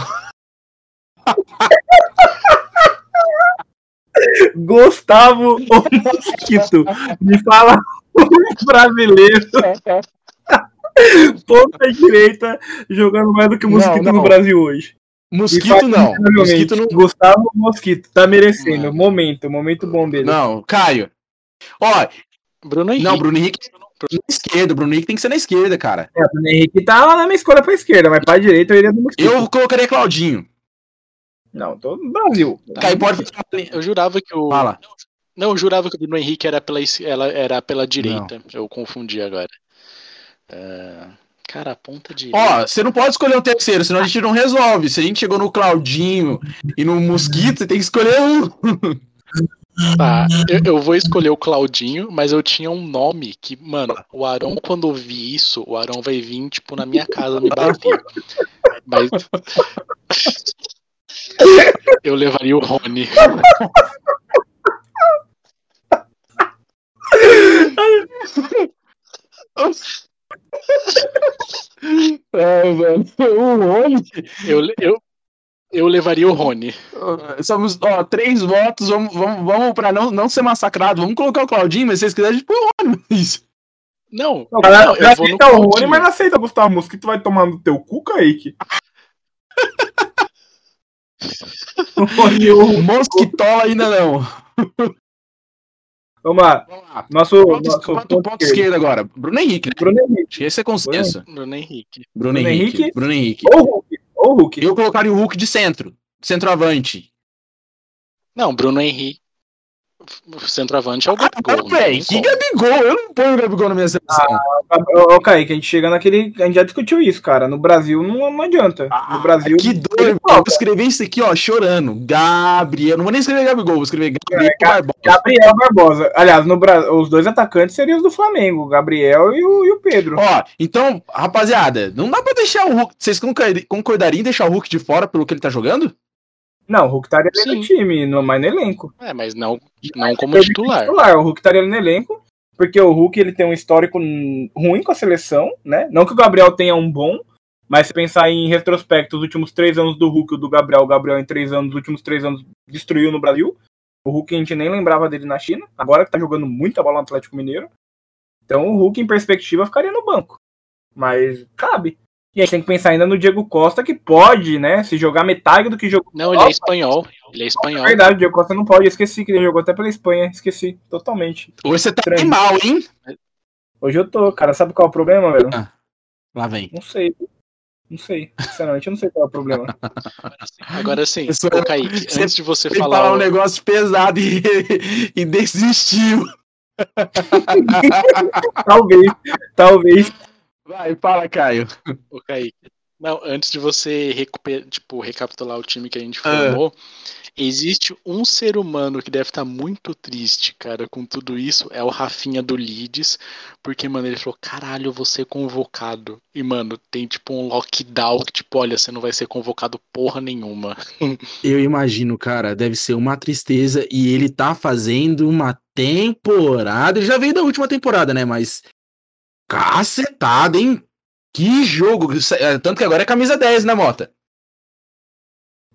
*laughs* Gustavo o Mosquito. Me fala *laughs* brasileiro. *laughs* Ponta direita jogando mais do que o Não, Mosquito não. no Brasil hoje. Mosquito não. Mosquito não. Gustavo Mosquito. Tá merecendo. Não. Momento, momento bom dele. Não, Caio. Ó, Bruno Henrique. não, Bruno Henrique na esquerda. Bruno Henrique tem que ser na esquerda, cara. É, o Bruno Henrique tá lá na minha escolha pra esquerda, mas pra direita eu iria do Mosquito. Eu colocaria Claudinho. Não, tô no Brasil. Caio pode. Eu jurava que o. Fala. Não, eu jurava que o Bruno Henrique era pela, ela era pela direita. Eu confundi agora. É, Cara, a ponta direita. Ó, você não pode escolher um terceiro, senão a gente não resolve. Se a gente chegou no Claudinho e no Mosquito, você tem que escolher um. *laughs* Tá, eu, eu vou escolher o Claudinho, mas eu tinha um nome que, mano, o Arão, quando ouvir isso, o Arão vai vir, tipo, na minha casa me bater. Mas. *laughs* *laughs* Eu levaria o Rony. É, velho. O Rony. Eu, eu, eu levaria o Rony. Somos, ó, três votos. Vamos, vamos, vamos pra não, não ser massacrado. Vamos colocar o Claudinho, mas se vocês quiserem, tipo, o Rony. Isso. Não, Não, não, não, eu vou no o Rony, mas não aceita Gustavo Mosquito, vai tomar no teu cu, Kaique. o Rony, o- Mosquitola ainda não. Vamos lá. Vamos lá. Nosso, Ponto, nosso ponto, ponto ponto esquerdo. esquerdo agora. Bruno Henrique, né? Bruno Henrique. Acho que esse é consenso. Bruno Henrique. Bruno, Bruno Henrique. Bruno Henrique. Ou o Hulk. Ou o Hulk. Eu colocaria o Hulk de centro. Centroavante. Não, Bruno Henrique. O centroavante é o Ah, Gabigol. nem que. Gabigol? Eu não ponho o Gabigol na minha seleção. Ô, ô, Kaique, a gente chega naquele. A gente já discutiu isso, cara. No Brasil não, não adianta. No Brasil. Ah, que doido. Eu vou escrever isso aqui, ó, chorando. Gabriel. Não vou nem escrever Gabigol, vou escrever Gabriel Barbosa. Gabriel Barbosa. Aliás, no Bra... os dois atacantes seriam os do Flamengo, o Gabriel e o, e o Pedro. Ó, então, rapaziada, não dá pra deixar o Hulk. Vocês concor- concordariam em deixar o Hulk de fora pelo que ele tá jogando? Não, o Hulk estaria no time, no, mas no elenco. É, mas não, não como Eu titular. titular. O Hulk estaria ali no elenco, porque o Hulk ele tem um histórico ruim com a seleção, né? Não que o Gabriel tenha um bom, mas se pensar em retrospecto, os últimos três anos do Hulk e o do Gabriel, o Gabriel em três anos, os últimos três anos destruiu no Brasil. O Hulk a gente nem lembrava dele na China, agora que tá jogando muita bola no Atlético Mineiro. Então o Hulk, em perspectiva, ficaria no banco. Mas cabe. E a gente tem que pensar ainda no Diego Costa, que pode, né? Se jogar metade do que jogou. Não, ele é espanhol. Ele é espanhol. É verdade, o Diego Costa não pode. Eu esqueci que ele jogou até pela Espanha. Esqueci, totalmente. Hoje você tá Estranho. bem mal, hein? Hoje eu tô, cara. Sabe qual é o problema, velho? Lá vem. Não sei. Não sei. Sinceramente, eu não sei qual é o problema. Agora sim, Isso ô é- Kaique, você antes de você falar. falar um negócio pesado e, *laughs* e desistiu. *laughs* talvez, talvez. Vai, fala, Caio. Ô, Kaique. Não, antes de você recuper- tipo, recapitular o time que a gente Ah. formou, existe um ser humano que deve estar muito triste, cara, com tudo isso, é o Rafinha do Leeds, porque, mano, ele falou, caralho, eu vou ser convocado. E, mano, tem tipo um lockdown que, tipo, olha, você não vai ser convocado porra nenhuma. *laughs* Eu imagino, cara, deve ser uma tristeza e ele tá fazendo uma temporada. Ele já veio da última temporada, né? Mas. Cacetada, hein? Que jogo! É, Tanto que agora é camisa 10, né, Mota?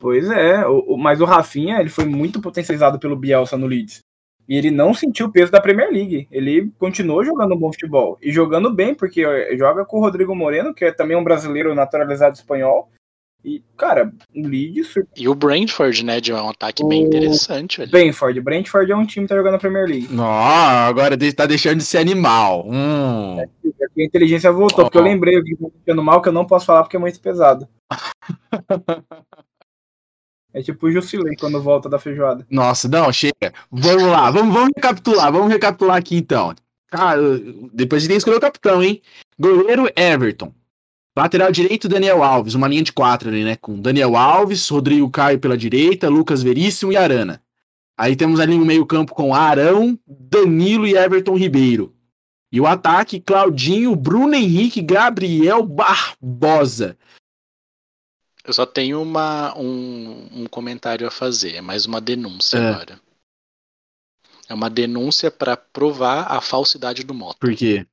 Pois é, o- o- mas o Rafinha, ele foi muito potencializado pelo Bielsa no Leeds. E ele não sentiu o peso da Premier League. Ele continuou jogando bom futebol. E jogando bem, porque joga com o Rodrigo Moreno, que é também um brasileiro naturalizado espanhol. E, cara, o Leeds. E o Brentford, né? De um ataque o... bem interessante. Velho. Brentford. Brentford é um time que tá jogando na Premier League. Não, agora tá deixando de ser animal. Hum. É, a inteligência voltou, oh. porque eu lembrei o que tá mal que eu não posso falar porque é muito pesado. *laughs* É tipo o Jusilei quando volta da feijoada. Nossa, não, chega. Vamos lá, vamos, vamos recapitular, vamos recapitular aqui então. Cara, depois a gente tem que escolher o capitão, hein? Goleiro Everton. Lateral direito, Daniel Alves, uma linha de quatro ali, né? Com Daniel Alves, Rodrigo Caio pela direita, Lucas Veríssimo e Arana. Aí temos ali no meio-campo com Arão, Danilo e Everton Ribeiro. E o ataque, Claudinho, Bruno Henrique, Gabriel Barbosa. Eu só tenho uma, um, um comentário a fazer, é mais uma denúncia é. agora. É uma denúncia para provar a falsidade do Mota. Por quê?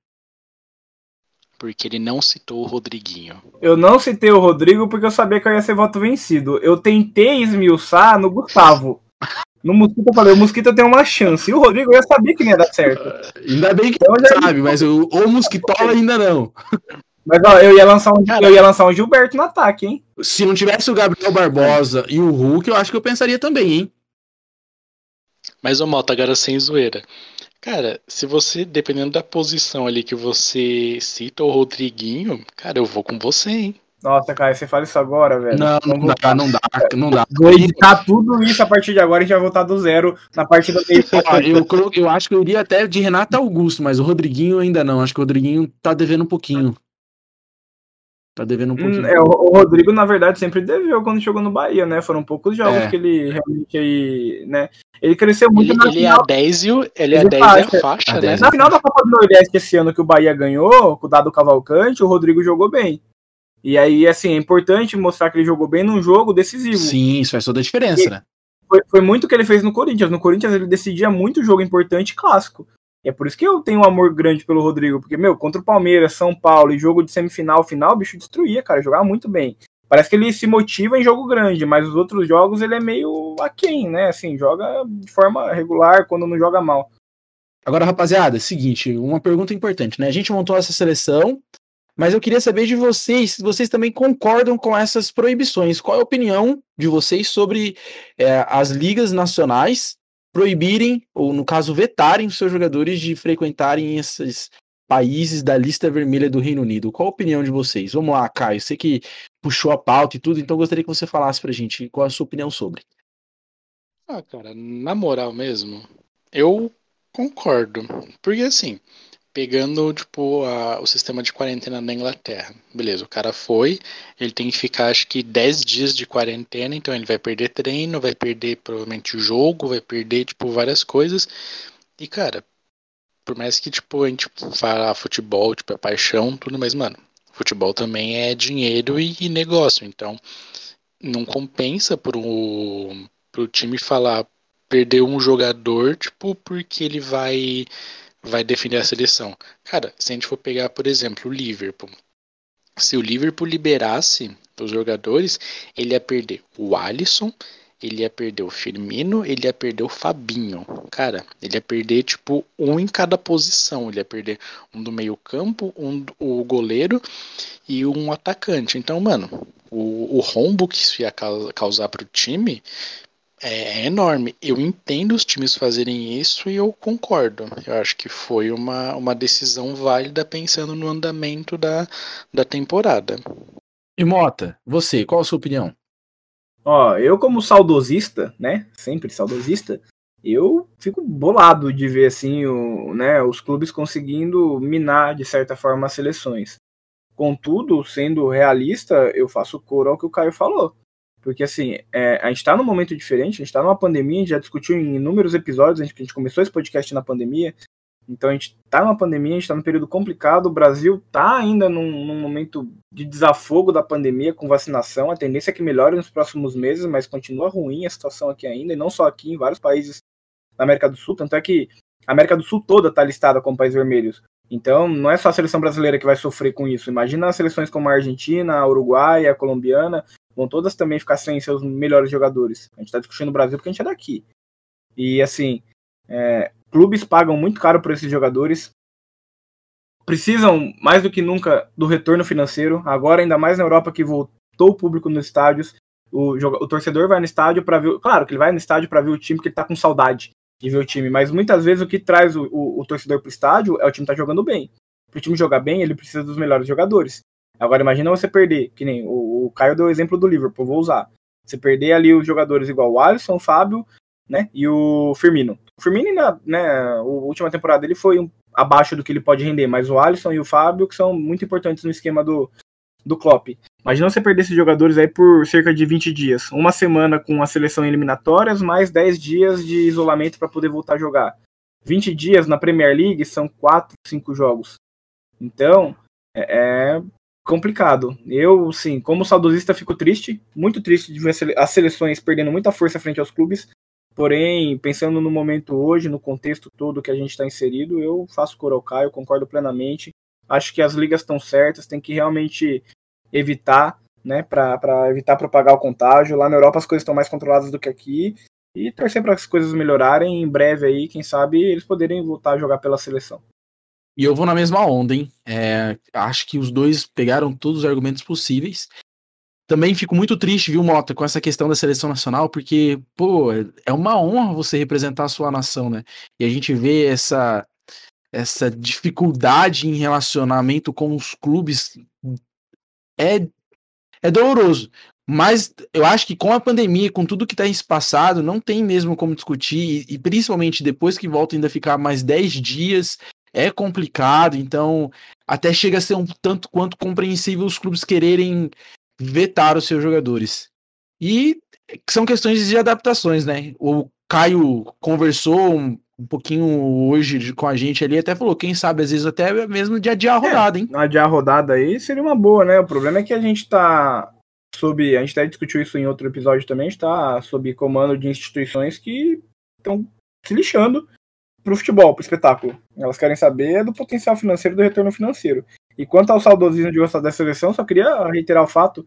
Porque ele não citou o Rodriguinho. Eu não citei o Rodrigo porque eu sabia que eu ia ser voto vencido. Eu tentei esmiuçar no Gustavo. No Mosquito eu falei, o Mosquito tem uma chance. E o Rodrigo eu ia saber que não ia dar certo. Ainda bem que então, já... sabe, mas o, o Mosquitola ainda não. Mas ó, eu ia lançar um, eu ia lançar um Gilberto no ataque, hein? Se não tivesse o Gabriel Barbosa e o Hulk, eu acho que eu pensaria também, hein? Mas o Mota, agora sem zoeira. Cara, se você, dependendo da posição ali que você cita o Rodriguinho, cara, eu vou com você, hein? Nossa, cara, você fala isso agora, velho. Não, não, não dá, não dá, não dá. *laughs* Vou editar tudo isso a partir de agora e já voltar do zero na partida meio. *laughs* eu, eu acho que eu iria até de Renato Augusto, mas o Rodriguinho ainda não. Acho que o Rodriguinho tá devendo um pouquinho. Tá devendo um pouquinho. Hum, é, o Rodrigo, na verdade, sempre deveu quando chegou no Bahia, né? Foram poucos jogos é. que ele realmente aí, né? Ele cresceu muito ele, na ele final. É a 10 e o, ele é 10 faixa, e a faixa, a né? Na final da Copa do Nordeste esse ano que o Bahia ganhou, com o Dado Cavalcante, o Rodrigo jogou bem. E aí, assim, é importante mostrar que ele jogou bem num jogo decisivo. Sim, isso faz toda a diferença, e né? Foi, foi muito o que ele fez no Corinthians. No Corinthians ele decidia muito jogo importante e clássico. E é por isso que eu tenho um amor grande pelo Rodrigo, porque, meu, contra o Palmeiras, São Paulo e jogo de semifinal, final, o bicho destruía, cara, jogava muito bem. Parece que ele se motiva em jogo grande, mas os outros jogos ele é meio aquém, né? Assim, joga de forma regular quando não joga mal. Agora, rapaziada, seguinte, uma pergunta importante, né? A gente montou essa seleção, mas eu queria saber de vocês se vocês também concordam com essas proibições. Qual é a opinião de vocês sobre é, as ligas nacionais proibirem, ou no caso, vetarem os seus jogadores de frequentarem esses países da lista vermelha do Reino Unido. Qual a opinião de vocês? Vamos lá, Caio. Você que puxou a pauta e tudo, então gostaria que você falasse pra gente qual a sua opinião sobre. Ah, cara, na moral mesmo, eu concordo. Porque assim, pegando, tipo, a, o sistema de quarentena na Inglaterra. Beleza, o cara foi, ele tem que ficar, acho que 10 dias de quarentena, então ele vai perder treino, vai perder provavelmente o jogo, vai perder, tipo, várias coisas. E, cara, por mais que, tipo, a gente fala futebol, tipo, é paixão, tudo, mas, mano, futebol também é dinheiro e, e negócio, então não compensa pro, pro time falar perder um jogador, tipo, porque ele vai vai definir a seleção. Cara, se a gente for pegar, por exemplo, o Liverpool. Se o Liverpool liberasse os jogadores, ele ia perder o Alisson, ele ia perder o Firmino, ele ia perder o Fabinho. Cara, ele ia perder tipo um em cada posição. Ele ia perder um do meio-campo, um do, o goleiro e um atacante. Então, mano, o, o rombo que isso ia causar para o time é, é enorme. Eu entendo os times fazerem isso e eu concordo. Eu acho que foi uma, uma decisão válida pensando no andamento da, da temporada. E Mota, você, qual a sua opinião? Ó, eu como saudosista, né, sempre saudosista, eu fico bolado de ver assim, o, né, os clubes conseguindo minar de certa forma as seleções. Contudo, sendo realista, eu faço coro ao que o Caio falou. Porque, assim, é, a gente está num momento diferente, a gente está numa pandemia, a gente já discutiu em inúmeros episódios, a gente, a gente começou esse podcast na pandemia, então a gente está numa pandemia, a gente está num período complicado, o Brasil está ainda num, num, momento de desafogo da pandemia com vacinação, a tendência é que melhore nos próximos meses, mas continua ruim a situação aqui ainda, e não só aqui, em vários países da América do Sul, tanto é que a América do Sul toda está listada como países vermelhos. Então, não é só a seleção brasileira que vai sofrer com isso. Imagina as seleções como a Argentina, a Uruguai, a colombiana, vão todas também ficar sem seus melhores jogadores. A gente está discutindo o Brasil porque a gente é daqui. E assim, é, clubes pagam muito caro por esses jogadores. Precisam mais do que nunca do retorno financeiro. Agora, ainda mais na Europa que, aumentou o público nos estádios. O, o torcedor vai no estádio para ver. Claro que ele vai no estádio para ver o time porque ele tá com saudade de ver o time, mas muitas vezes o que traz o, o, o torcedor pro estádio é o time tá jogando bem. Para o time jogar bem, ele precisa dos melhores jogadores. Agora imagina você perder, que nem o, o Caio deu o exemplo do Liverpool, vou usar. Você perder ali os jogadores igual o Alisson, o Fábio, né, e o Firmino. O Firmino, né, a última temporada dele foi um, abaixo do que ele pode render, mas o Alisson e o Fábio que são muito importantes no esquema do, do Klopp. Imagina você perder esses jogadores aí por cerca de 20 dias. Uma semana com a seleção eliminatórias, mais 10 dias de isolamento para poder voltar a jogar. 20 dias na Premier League são 4, 5 jogos. Então, é, é complicado. Eu, sim, como saudosista, fico triste, muito triste de ver as seleções perdendo muita força frente aos clubes. Porém, pensando no momento hoje, no contexto todo que a gente está inserido, eu faço coro ao Caio, concordo plenamente. Acho que as ligas estão certas, tem que realmente evitar, né, para evitar propagar o contágio. Lá na Europa as coisas estão mais controladas do que aqui. E torcer para as coisas melhorarem em breve aí, quem sabe eles poderem voltar a jogar pela seleção. E eu vou na mesma onda, hein? É, acho que os dois pegaram todos os argumentos possíveis. Também fico muito triste, viu, Mota, com essa questão da seleção nacional, porque, pô, é uma honra você representar a sua nação, né? E a gente vê essa, essa dificuldade em relacionamento com os clubes é, é doloroso. Mas eu acho que com a pandemia, com tudo que está em passado, não tem mesmo como discutir, e, e principalmente depois que volta ainda ficar mais 10 dias é complicado, então até chega a ser um tanto quanto compreensível os clubes quererem vetar os seus jogadores. E são questões de adaptações, né? O Caio conversou um, um pouquinho hoje com a gente ali, até falou, quem sabe às vezes até mesmo de adiar a é, rodada, é, hein? Adiar a rodada aí seria uma boa, né? O problema é que a gente tá sob, a gente até discutiu isso em outro episódio também, está sob comando de instituições que estão se lixando pro futebol, pro espetáculo. Elas querem saber do potencial financeiro do retorno financeiro. E quanto ao saudosismo de gostar dessa seleção, só queria reiterar o fato.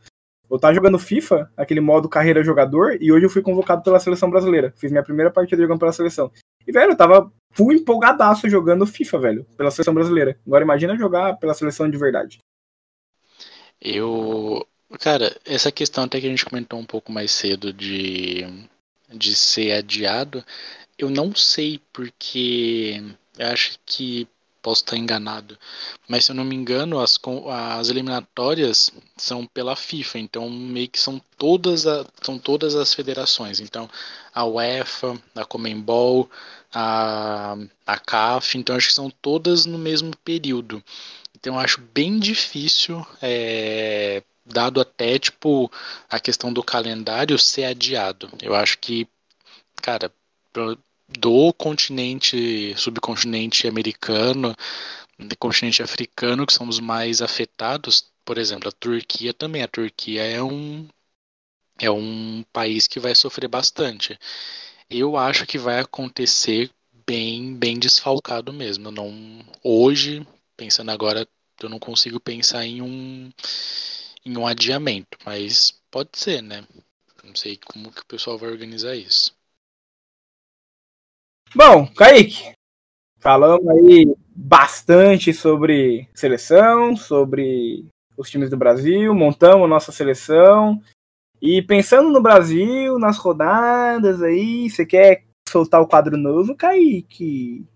Eu tava jogando FIFA, aquele modo carreira jogador, e hoje eu fui convocado pela seleção brasileira. Fiz minha primeira partida jogando pela seleção. E, velho, eu tava full empolgadaço jogando FIFA, velho, pela seleção brasileira. Agora imagina jogar pela seleção de verdade. Eu. Cara, essa questão até que a gente comentou um pouco mais cedo de, de ser adiado, eu não sei porque eu acho que posso estar enganado, mas se eu não me engano, as, as eliminatórias são pela FIFA, então meio que são todas, a, são todas as federações. Então a UEFA, a Comembol, a, a CAF, então acho que são todas no mesmo período. Então acho bem difícil, é, dado até tipo a questão do calendário ser adiado. Eu acho que, cara, do continente, subcontinente americano, do continente africano, que são os mais afetados. Por exemplo, a Turquia também. A Turquia é um, é um país que vai sofrer bastante. Eu acho que vai acontecer bem, bem desfalcado mesmo. não, hoje, pensando agora, eu não consigo pensar em um, em um adiamento, mas pode ser, né? Não sei como que o pessoal vai organizar isso. Bom, Kaique, falamos aí bastante sobre seleção, sobre os times do Brasil, montamos nossa seleção. E pensando no Brasil, nas rodadas aí, você quer soltar o quadro novo, Kaique?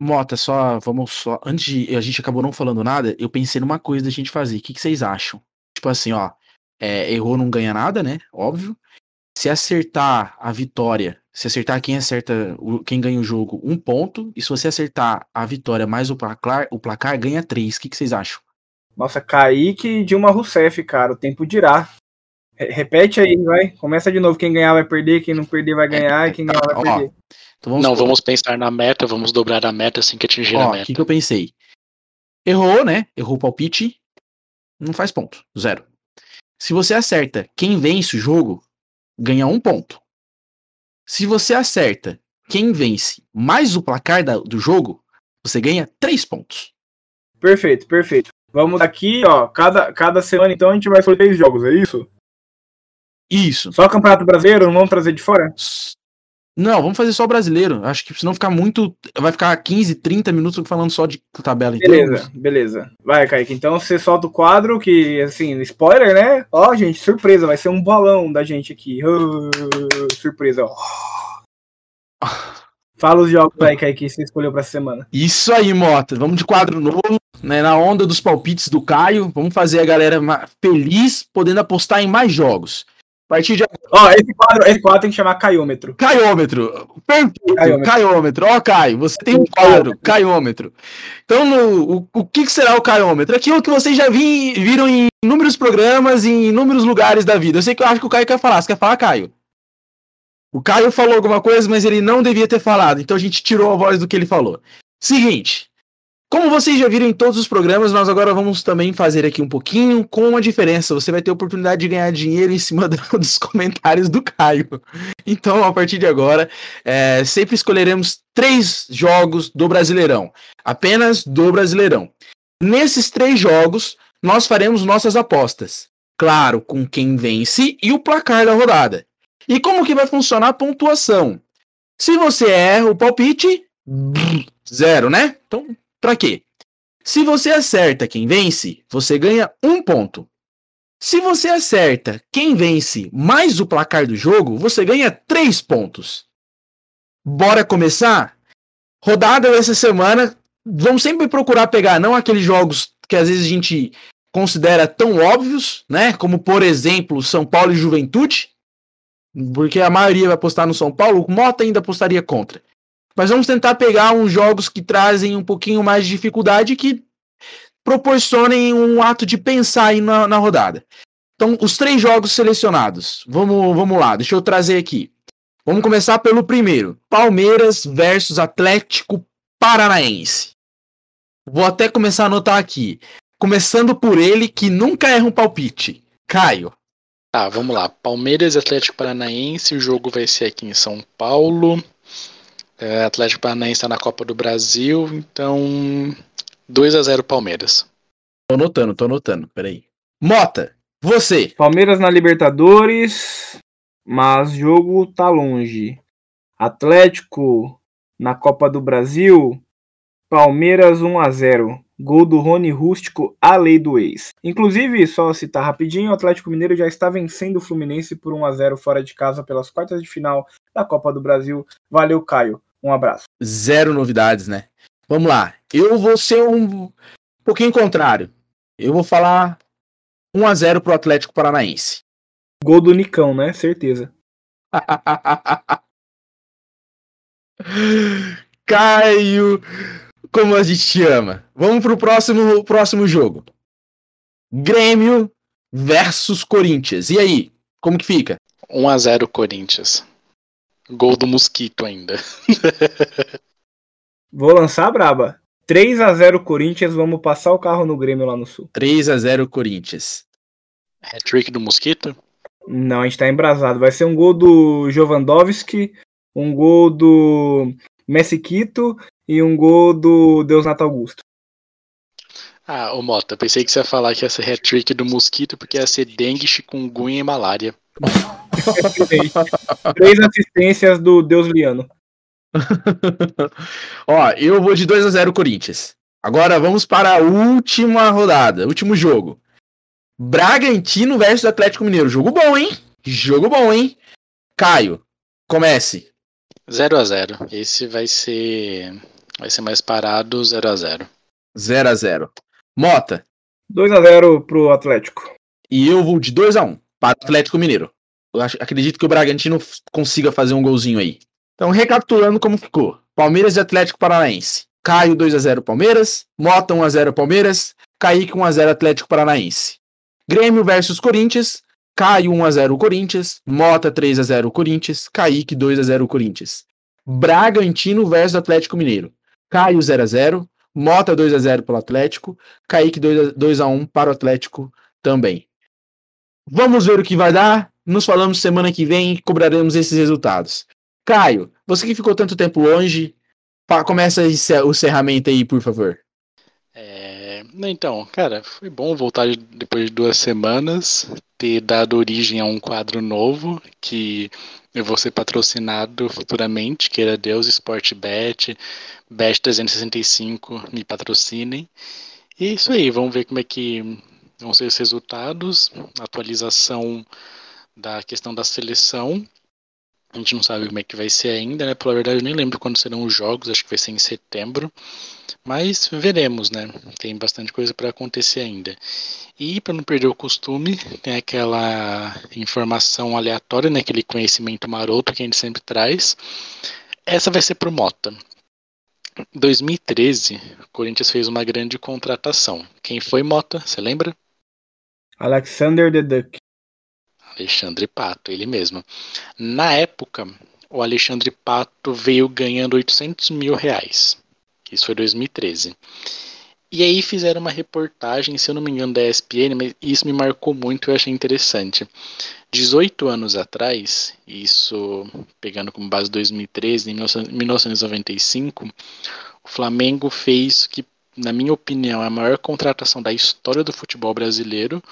Mota, só, vamos só. Antes de. A gente acabou não falando nada, eu pensei numa coisa da gente fazer. O que, que vocês acham? Tipo assim, ó. É, errou não ganha nada, né? Óbvio. Se acertar a vitória, se acertar quem acerta, quem ganha o jogo, um ponto. E se você acertar a vitória mais o placar, o placar ganha três. O que, que vocês acham? Nossa, Kaique Dilma Rousseff, cara. O tempo dirá. Repete aí, vai. Começa de novo. Quem ganhar vai perder, quem não perder vai ganhar, e quem ganhar vai perder. Então vamos não, por... vamos pensar na meta, vamos dobrar a meta assim que atingir Ó, a meta. O que, que eu pensei? Errou, né? Errou o palpite. Não faz ponto. Zero. Se você acerta quem vence o jogo, ganha um ponto. Se você acerta quem vence mais o placar da, do jogo, você ganha três pontos. Perfeito, perfeito. Vamos aqui, ó. Cada, cada semana, então, a gente vai escolher três jogos, é isso? Isso. Só Campeonato Brasileiro, não vamos trazer de fora? Não, vamos fazer só o brasileiro. Acho que senão ficar muito. Vai ficar 15, 30 minutos falando só de tabela inteira. Beleza, beleza. Vai, Kaique. Então você solta o quadro que, assim, spoiler, né? Ó, gente, surpresa, vai ser um balão da gente aqui. Uh, *laughs* surpresa, ó. Fala os jogos aí, Kaique, que você escolheu pra semana. Isso aí, Mota. Vamos de quadro novo, né? Na onda dos palpites do Caio. Vamos fazer a galera feliz, podendo apostar em mais jogos. A partir de Ó, esse quadro, esse quadro tem que chamar caiômetro. Caiômetro. Perfeito. Caiômetro. Caiômetro. Ó, Caio, você tem um quadro, caiômetro. Então, no- o, o que, que será o caiômetro? Aquilo que vocês já vi- viram em inúmeros programas em inúmeros lugares da vida. Eu sei que eu acho que o Caio quer falar. Você quer falar, Caio? O Caio falou alguma coisa, mas ele não devia ter falado. Então a gente tirou a voz do que ele falou. Seguinte. Como vocês já viram em todos os programas, nós agora vamos também fazer aqui um pouquinho com uma diferença. Você vai ter a oportunidade de ganhar dinheiro em cima *laughs* do- dos comentários do Caio. Então, a partir de agora, é, sempre escolheremos três jogos do Brasileirão. Apenas do Brasileirão. Nesses três jogos, nós faremos nossas apostas. Claro, com quem vence e o placar da rodada. E como que vai funcionar a pontuação? Se você erra o palpite, zero, né? Então, pra quê? Se você acerta quem vence, você ganha um ponto. Se você acerta quem vence mais o placar do jogo, você ganha três pontos. Bora começar? Rodada dessa semana, vamos sempre procurar pegar não aqueles jogos que às vezes a gente considera tão óbvios, né? Como por exemplo, São Paulo e Juventude, porque a maioria vai apostar no São Paulo, o Mota ainda apostaria contra. Mas vamos tentar pegar uns jogos que trazem um pouquinho mais de dificuldade que proporcionem um ato de pensar aí na, na rodada. Então, os três jogos selecionados. Vamos, vamos lá, deixa eu trazer aqui. Vamos começar pelo primeiro: Palmeiras versus Atlético Paranaense. Vou até começar a anotar aqui. Começando por ele que nunca erra um palpite. Caio. Tá, vamos lá. Palmeiras e Atlético Paranaense. O jogo vai ser aqui em São Paulo. É, Atlético Paranaense está na Copa do Brasil. Então, 2 a 0 Palmeiras. Tô anotando, tô anotando. Peraí. Mota, você. Palmeiras na Libertadores, mas jogo tá longe. Atlético na Copa do Brasil, Palmeiras 1 a 0. Gol do Rony Rústico, a lei do ex. Inclusive, só citar rapidinho, o Atlético Mineiro já está vencendo o Fluminense por 1 a 0 fora de casa pelas quartas de final da Copa do Brasil. Valeu, Caio. Um abraço. Zero novidades, né? Vamos lá. Eu vou ser um pouquinho contrário. Eu vou falar 1 a 0 pro Atlético Paranaense. Gol do Nicão, né? Certeza. *laughs* Caio, como a gente te ama. Vamos pro próximo, próximo jogo. Grêmio versus Corinthians. E aí, como que fica? 1 a 0 Corinthians. Gol do Mosquito ainda. *laughs* Vou lançar a braba. 3 a 0 Corinthians, vamos passar o carro no Grêmio lá no Sul. 3 a 0 Corinthians. Hat-trick do Mosquito? Não, a gente tá embrasado. Vai ser um gol do Jovandowski, um gol do Messiquito e um gol do Deus Nato Augusto. Ah, ô Mota, pensei que você ia falar que ia ser hat-trick do Mosquito porque ia ser dengue, chikungunya e malária. *laughs* Três assistências do Deus Liano. *laughs* Ó, eu vou de 2 a 0 Corinthians. Agora vamos para a última rodada, último jogo. Bragantino versus Atlético Mineiro. Jogo bom, hein? Jogo bom, hein? Caio, comece. 0 a 0 Esse vai ser. Vai ser mais parado 0 a 0 0 a 0 Mota. 2 a 0 pro Atlético. E eu vou de 2 a 1 para o Atlético Mineiro. Eu acho- acredito que o Bragantino consiga fazer um golzinho aí. Então, recapitulando como ficou. Palmeiras e Atlético Paranaense. Caio 2 a 0 Palmeiras, Mota 1 a 0 Palmeiras, Kaique 1 a 0 Atlético Paranaense. Grêmio versus Corinthians, Caio 1 a 0 Corinthians, Mota 3 a 0 Corinthians, Kaique 2 a 0 Corinthians. Bragantino versus Atlético Mineiro. Caio 0 a 0, Mota 2 a 0 pelo Atlético, Kaique 2 a, 2 a 1 para o Atlético também. Vamos ver o que vai dar. Nos falamos semana que vem e cobraremos esses resultados. Caio, você que ficou tanto tempo longe, começa o encerramento aí, por favor. É, Então, cara, foi bom voltar de- depois de duas semanas, ter dado origem a um quadro novo, que Eu vou ser patrocinado futuramente, queira Deus, Sportbet, Bet365 me patrocinem. E é isso aí, vamos ver como é que vão ser os resultados, atualização da questão da seleção. A gente não sabe como é que vai ser ainda, né? Pela verdade, eu nem lembro quando serão os jogos, acho que vai ser em setembro. Mas veremos, né? Tem bastante coisa para acontecer ainda. E para não perder o costume, tem aquela informação aleatória, né? Aquele conhecimento maroto que a gente sempre traz. Essa vai ser pro Mota. 2013, o Corinthians fez uma grande contratação. Quem foi Mota? Você lembra? Alexander the Duck. Alexandre Pato, ele mesmo. Na época, o Alexandre Pato veio ganhando 800 mil reais. Isso foi 2013. E aí fizeram uma reportagem, se eu não me engano, da ESPN, mas isso me marcou muito e eu achei interessante. 18 anos atrás, isso pegando como base 2013, em 1995, o Flamengo fez que, na minha opinião, é a maior contratação da história do futebol brasileiro,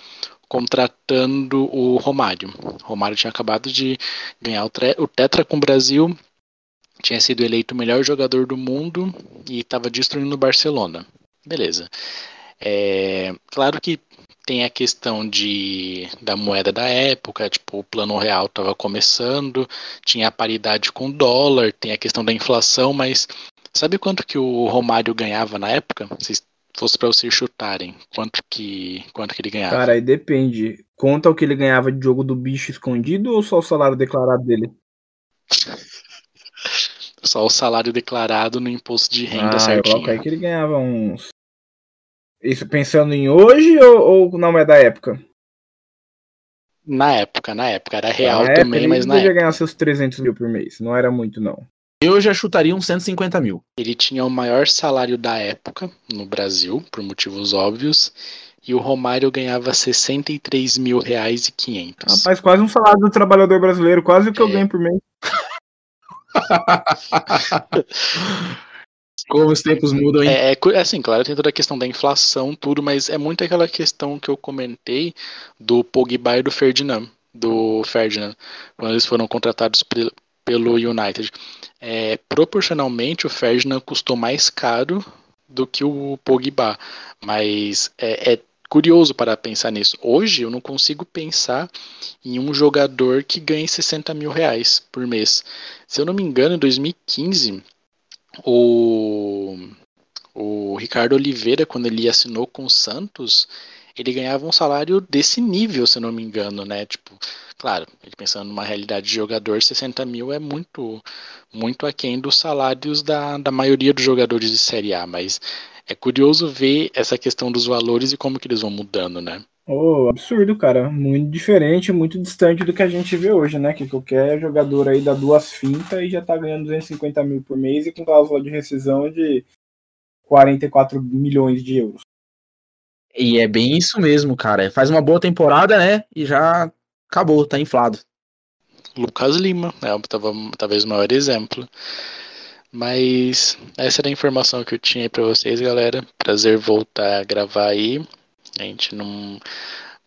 contratando o Romário. O Romário tinha acabado de ganhar o, Tetra com o Brasil, tinha sido eleito o melhor jogador do mundo e estava destruindo o Barcelona. Beleza. É, claro que tem a questão de da moeda da época, tipo, o plano real estava começando, tinha a paridade com o dólar, tem a questão da inflação, mas sabe quanto que o Romário ganhava na época? Se fosse para vocês chutarem, quanto que quanto que ele ganhava? Cara, aí depende. Conta o que ele ganhava de jogo do bicho escondido ou só o salário declarado dele? Só o salário declarado no imposto de renda ah, certinho. Coloca aí que ele ganhava uns. Isso pensando em hoje ou, ou não é da época? Na época, na época. Era real na também, época, mas na época. Ele ganhar seus 300 mil por mês. Não era muito, não. Eu já chutaria uns 150 mil. Ele tinha o maior salário da época no Brasil, por motivos óbvios. E o Romário ganhava 63 mil reais e 500. Rapaz, quase um salário do trabalhador brasileiro. Quase o que é. eu ganho por mês. *laughs* Como os tempos mudam, hein? É, é, assim, claro, tem toda a questão da inflação, tudo, mas é muito aquela questão que eu comentei do Pogba e do Ferdinand, do Ferdinand, quando eles foram contratados pelo United. É, proporcionalmente, o Ferdinand custou mais caro do que o Pogba, mas é, é curioso para pensar nisso. Hoje eu não consigo pensar em um jogador que ganhe 60 mil reais por mês. Se eu não me engano, em 2015, o, o Ricardo Oliveira, quando ele assinou com o Santos, ele ganhava um salário desse nível, se não me engano, né? Tipo, claro, pensando numa realidade de jogador, 60 mil é muito, muito aquém dos salários da, da maioria dos jogadores de Série A, mas é curioso ver essa questão dos valores e como que eles vão mudando, né? Oh, absurdo, cara. Muito diferente, muito distante do que a gente vê hoje, né? Que qualquer jogador aí dá duas fintas e já tá ganhando 250 mil por mês e com cláusula de rescisão de 44 milhões de euros. E é bem isso mesmo, cara. Faz uma boa temporada, né? E já acabou, tá inflado. Lucas Lima, é talvez o maior exemplo. Mas essa era a informação que eu tinha para vocês, galera. Prazer voltar a gravar aí. A gente não.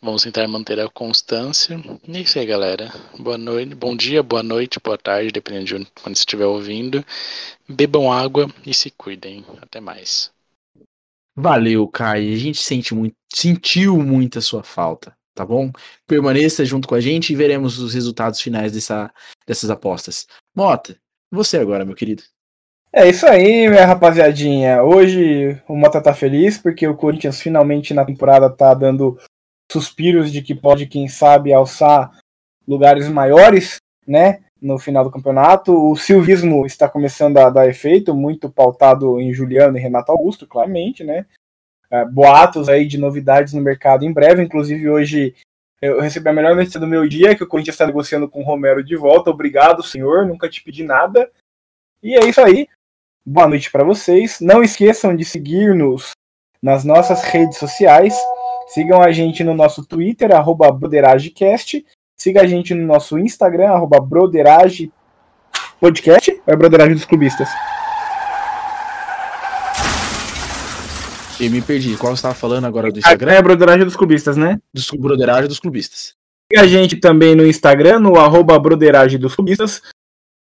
Vamos tentar manter a constância. E é isso aí, galera. Boa noite, bom dia, boa noite, boa tarde, dependendo de quando você estiver ouvindo. Bebam água e se cuidem. Até mais. Valeu, Kai. A gente sente muito, sentiu muito a sua falta, tá bom? Permaneça junto com a gente e veremos os resultados finais dessa, dessas apostas. Mota, você agora, meu querido. É isso aí, minha rapaziadinha. Hoje o Mota tá feliz porque o Corinthians finalmente na temporada tá dando suspiros de que pode, quem sabe, alçar lugares maiores, né? No final do campeonato. O silvismo está começando a dar efeito, muito pautado em Juliano e Renato Augusto, claramente, né? É, boatos aí de novidades no mercado em breve. Inclusive, hoje eu recebi a melhor notícia do meu dia, que o Corinthians está negociando com o Romero de volta. Obrigado, senhor. Nunca te pedi nada. E é isso aí boa noite para vocês. Não esqueçam de seguir-nos nas nossas redes sociais. Sigam a gente no nosso Twitter, arroba BroderageCast. Siga a gente no nosso Instagram, arroba Broderage Podcast. Ou é Broderagem dos Clubistas? Eu me perdi. Qual você estava falando agora do Instagram? É Broderagem dos Clubistas, né? Do Broderagem dos Clubistas. Siga a gente também no Instagram, no arroba broderagem dos clubistas.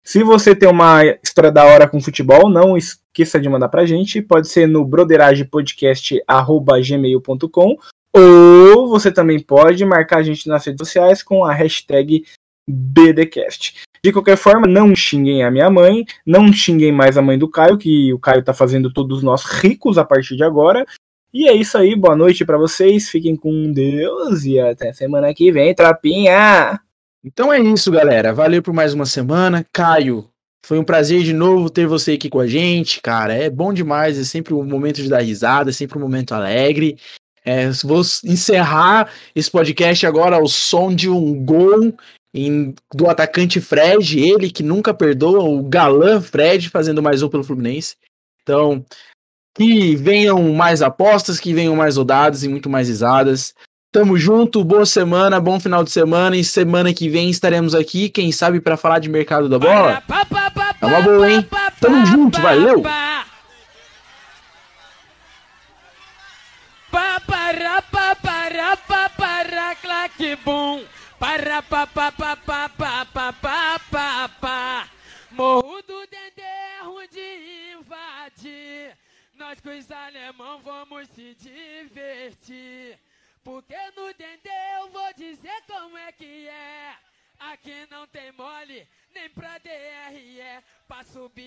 Se você tem uma história da hora com futebol, não esqueça de mandar pra gente. Pode ser no broderagepodcast.gmail.com ou você também pode marcar a gente nas redes sociais com a hashtag BDcast. De qualquer forma, não xinguem a minha mãe, não xinguem mais a mãe do Caio, que o Caio tá fazendo todos nós ricos a partir de agora. E é isso aí, boa noite para vocês, fiquem com Deus e até semana que vem, trapinha! Então é isso, galera. Valeu por mais uma semana. Caio, foi um prazer de novo ter você aqui com a gente, cara. É bom demais, é sempre um momento de dar risada, é sempre um momento alegre. É, vou encerrar esse podcast agora ao som de um gol em, do atacante Fred, ele que nunca perdoa, o galã Fred, fazendo mais um pelo Fluminense. Então, que venham mais apostas, que venham mais rodadas e muito mais risadas. Tamo junto, boa semana, bom final de semana e semana que vem estaremos aqui, quem sabe para falar de mercado da bola. É uma boa, hein? Tamo junto, valeu! Para pa para pa para claque bum para pa pa pa pa pa pa pa pa pa Morro do Dendê é ruim de invadir Nós com os alemão vamos se divertir Porque no Dendê eu vou dizer como é que é. Aqui não tem mole, nem pra DRE Pra subir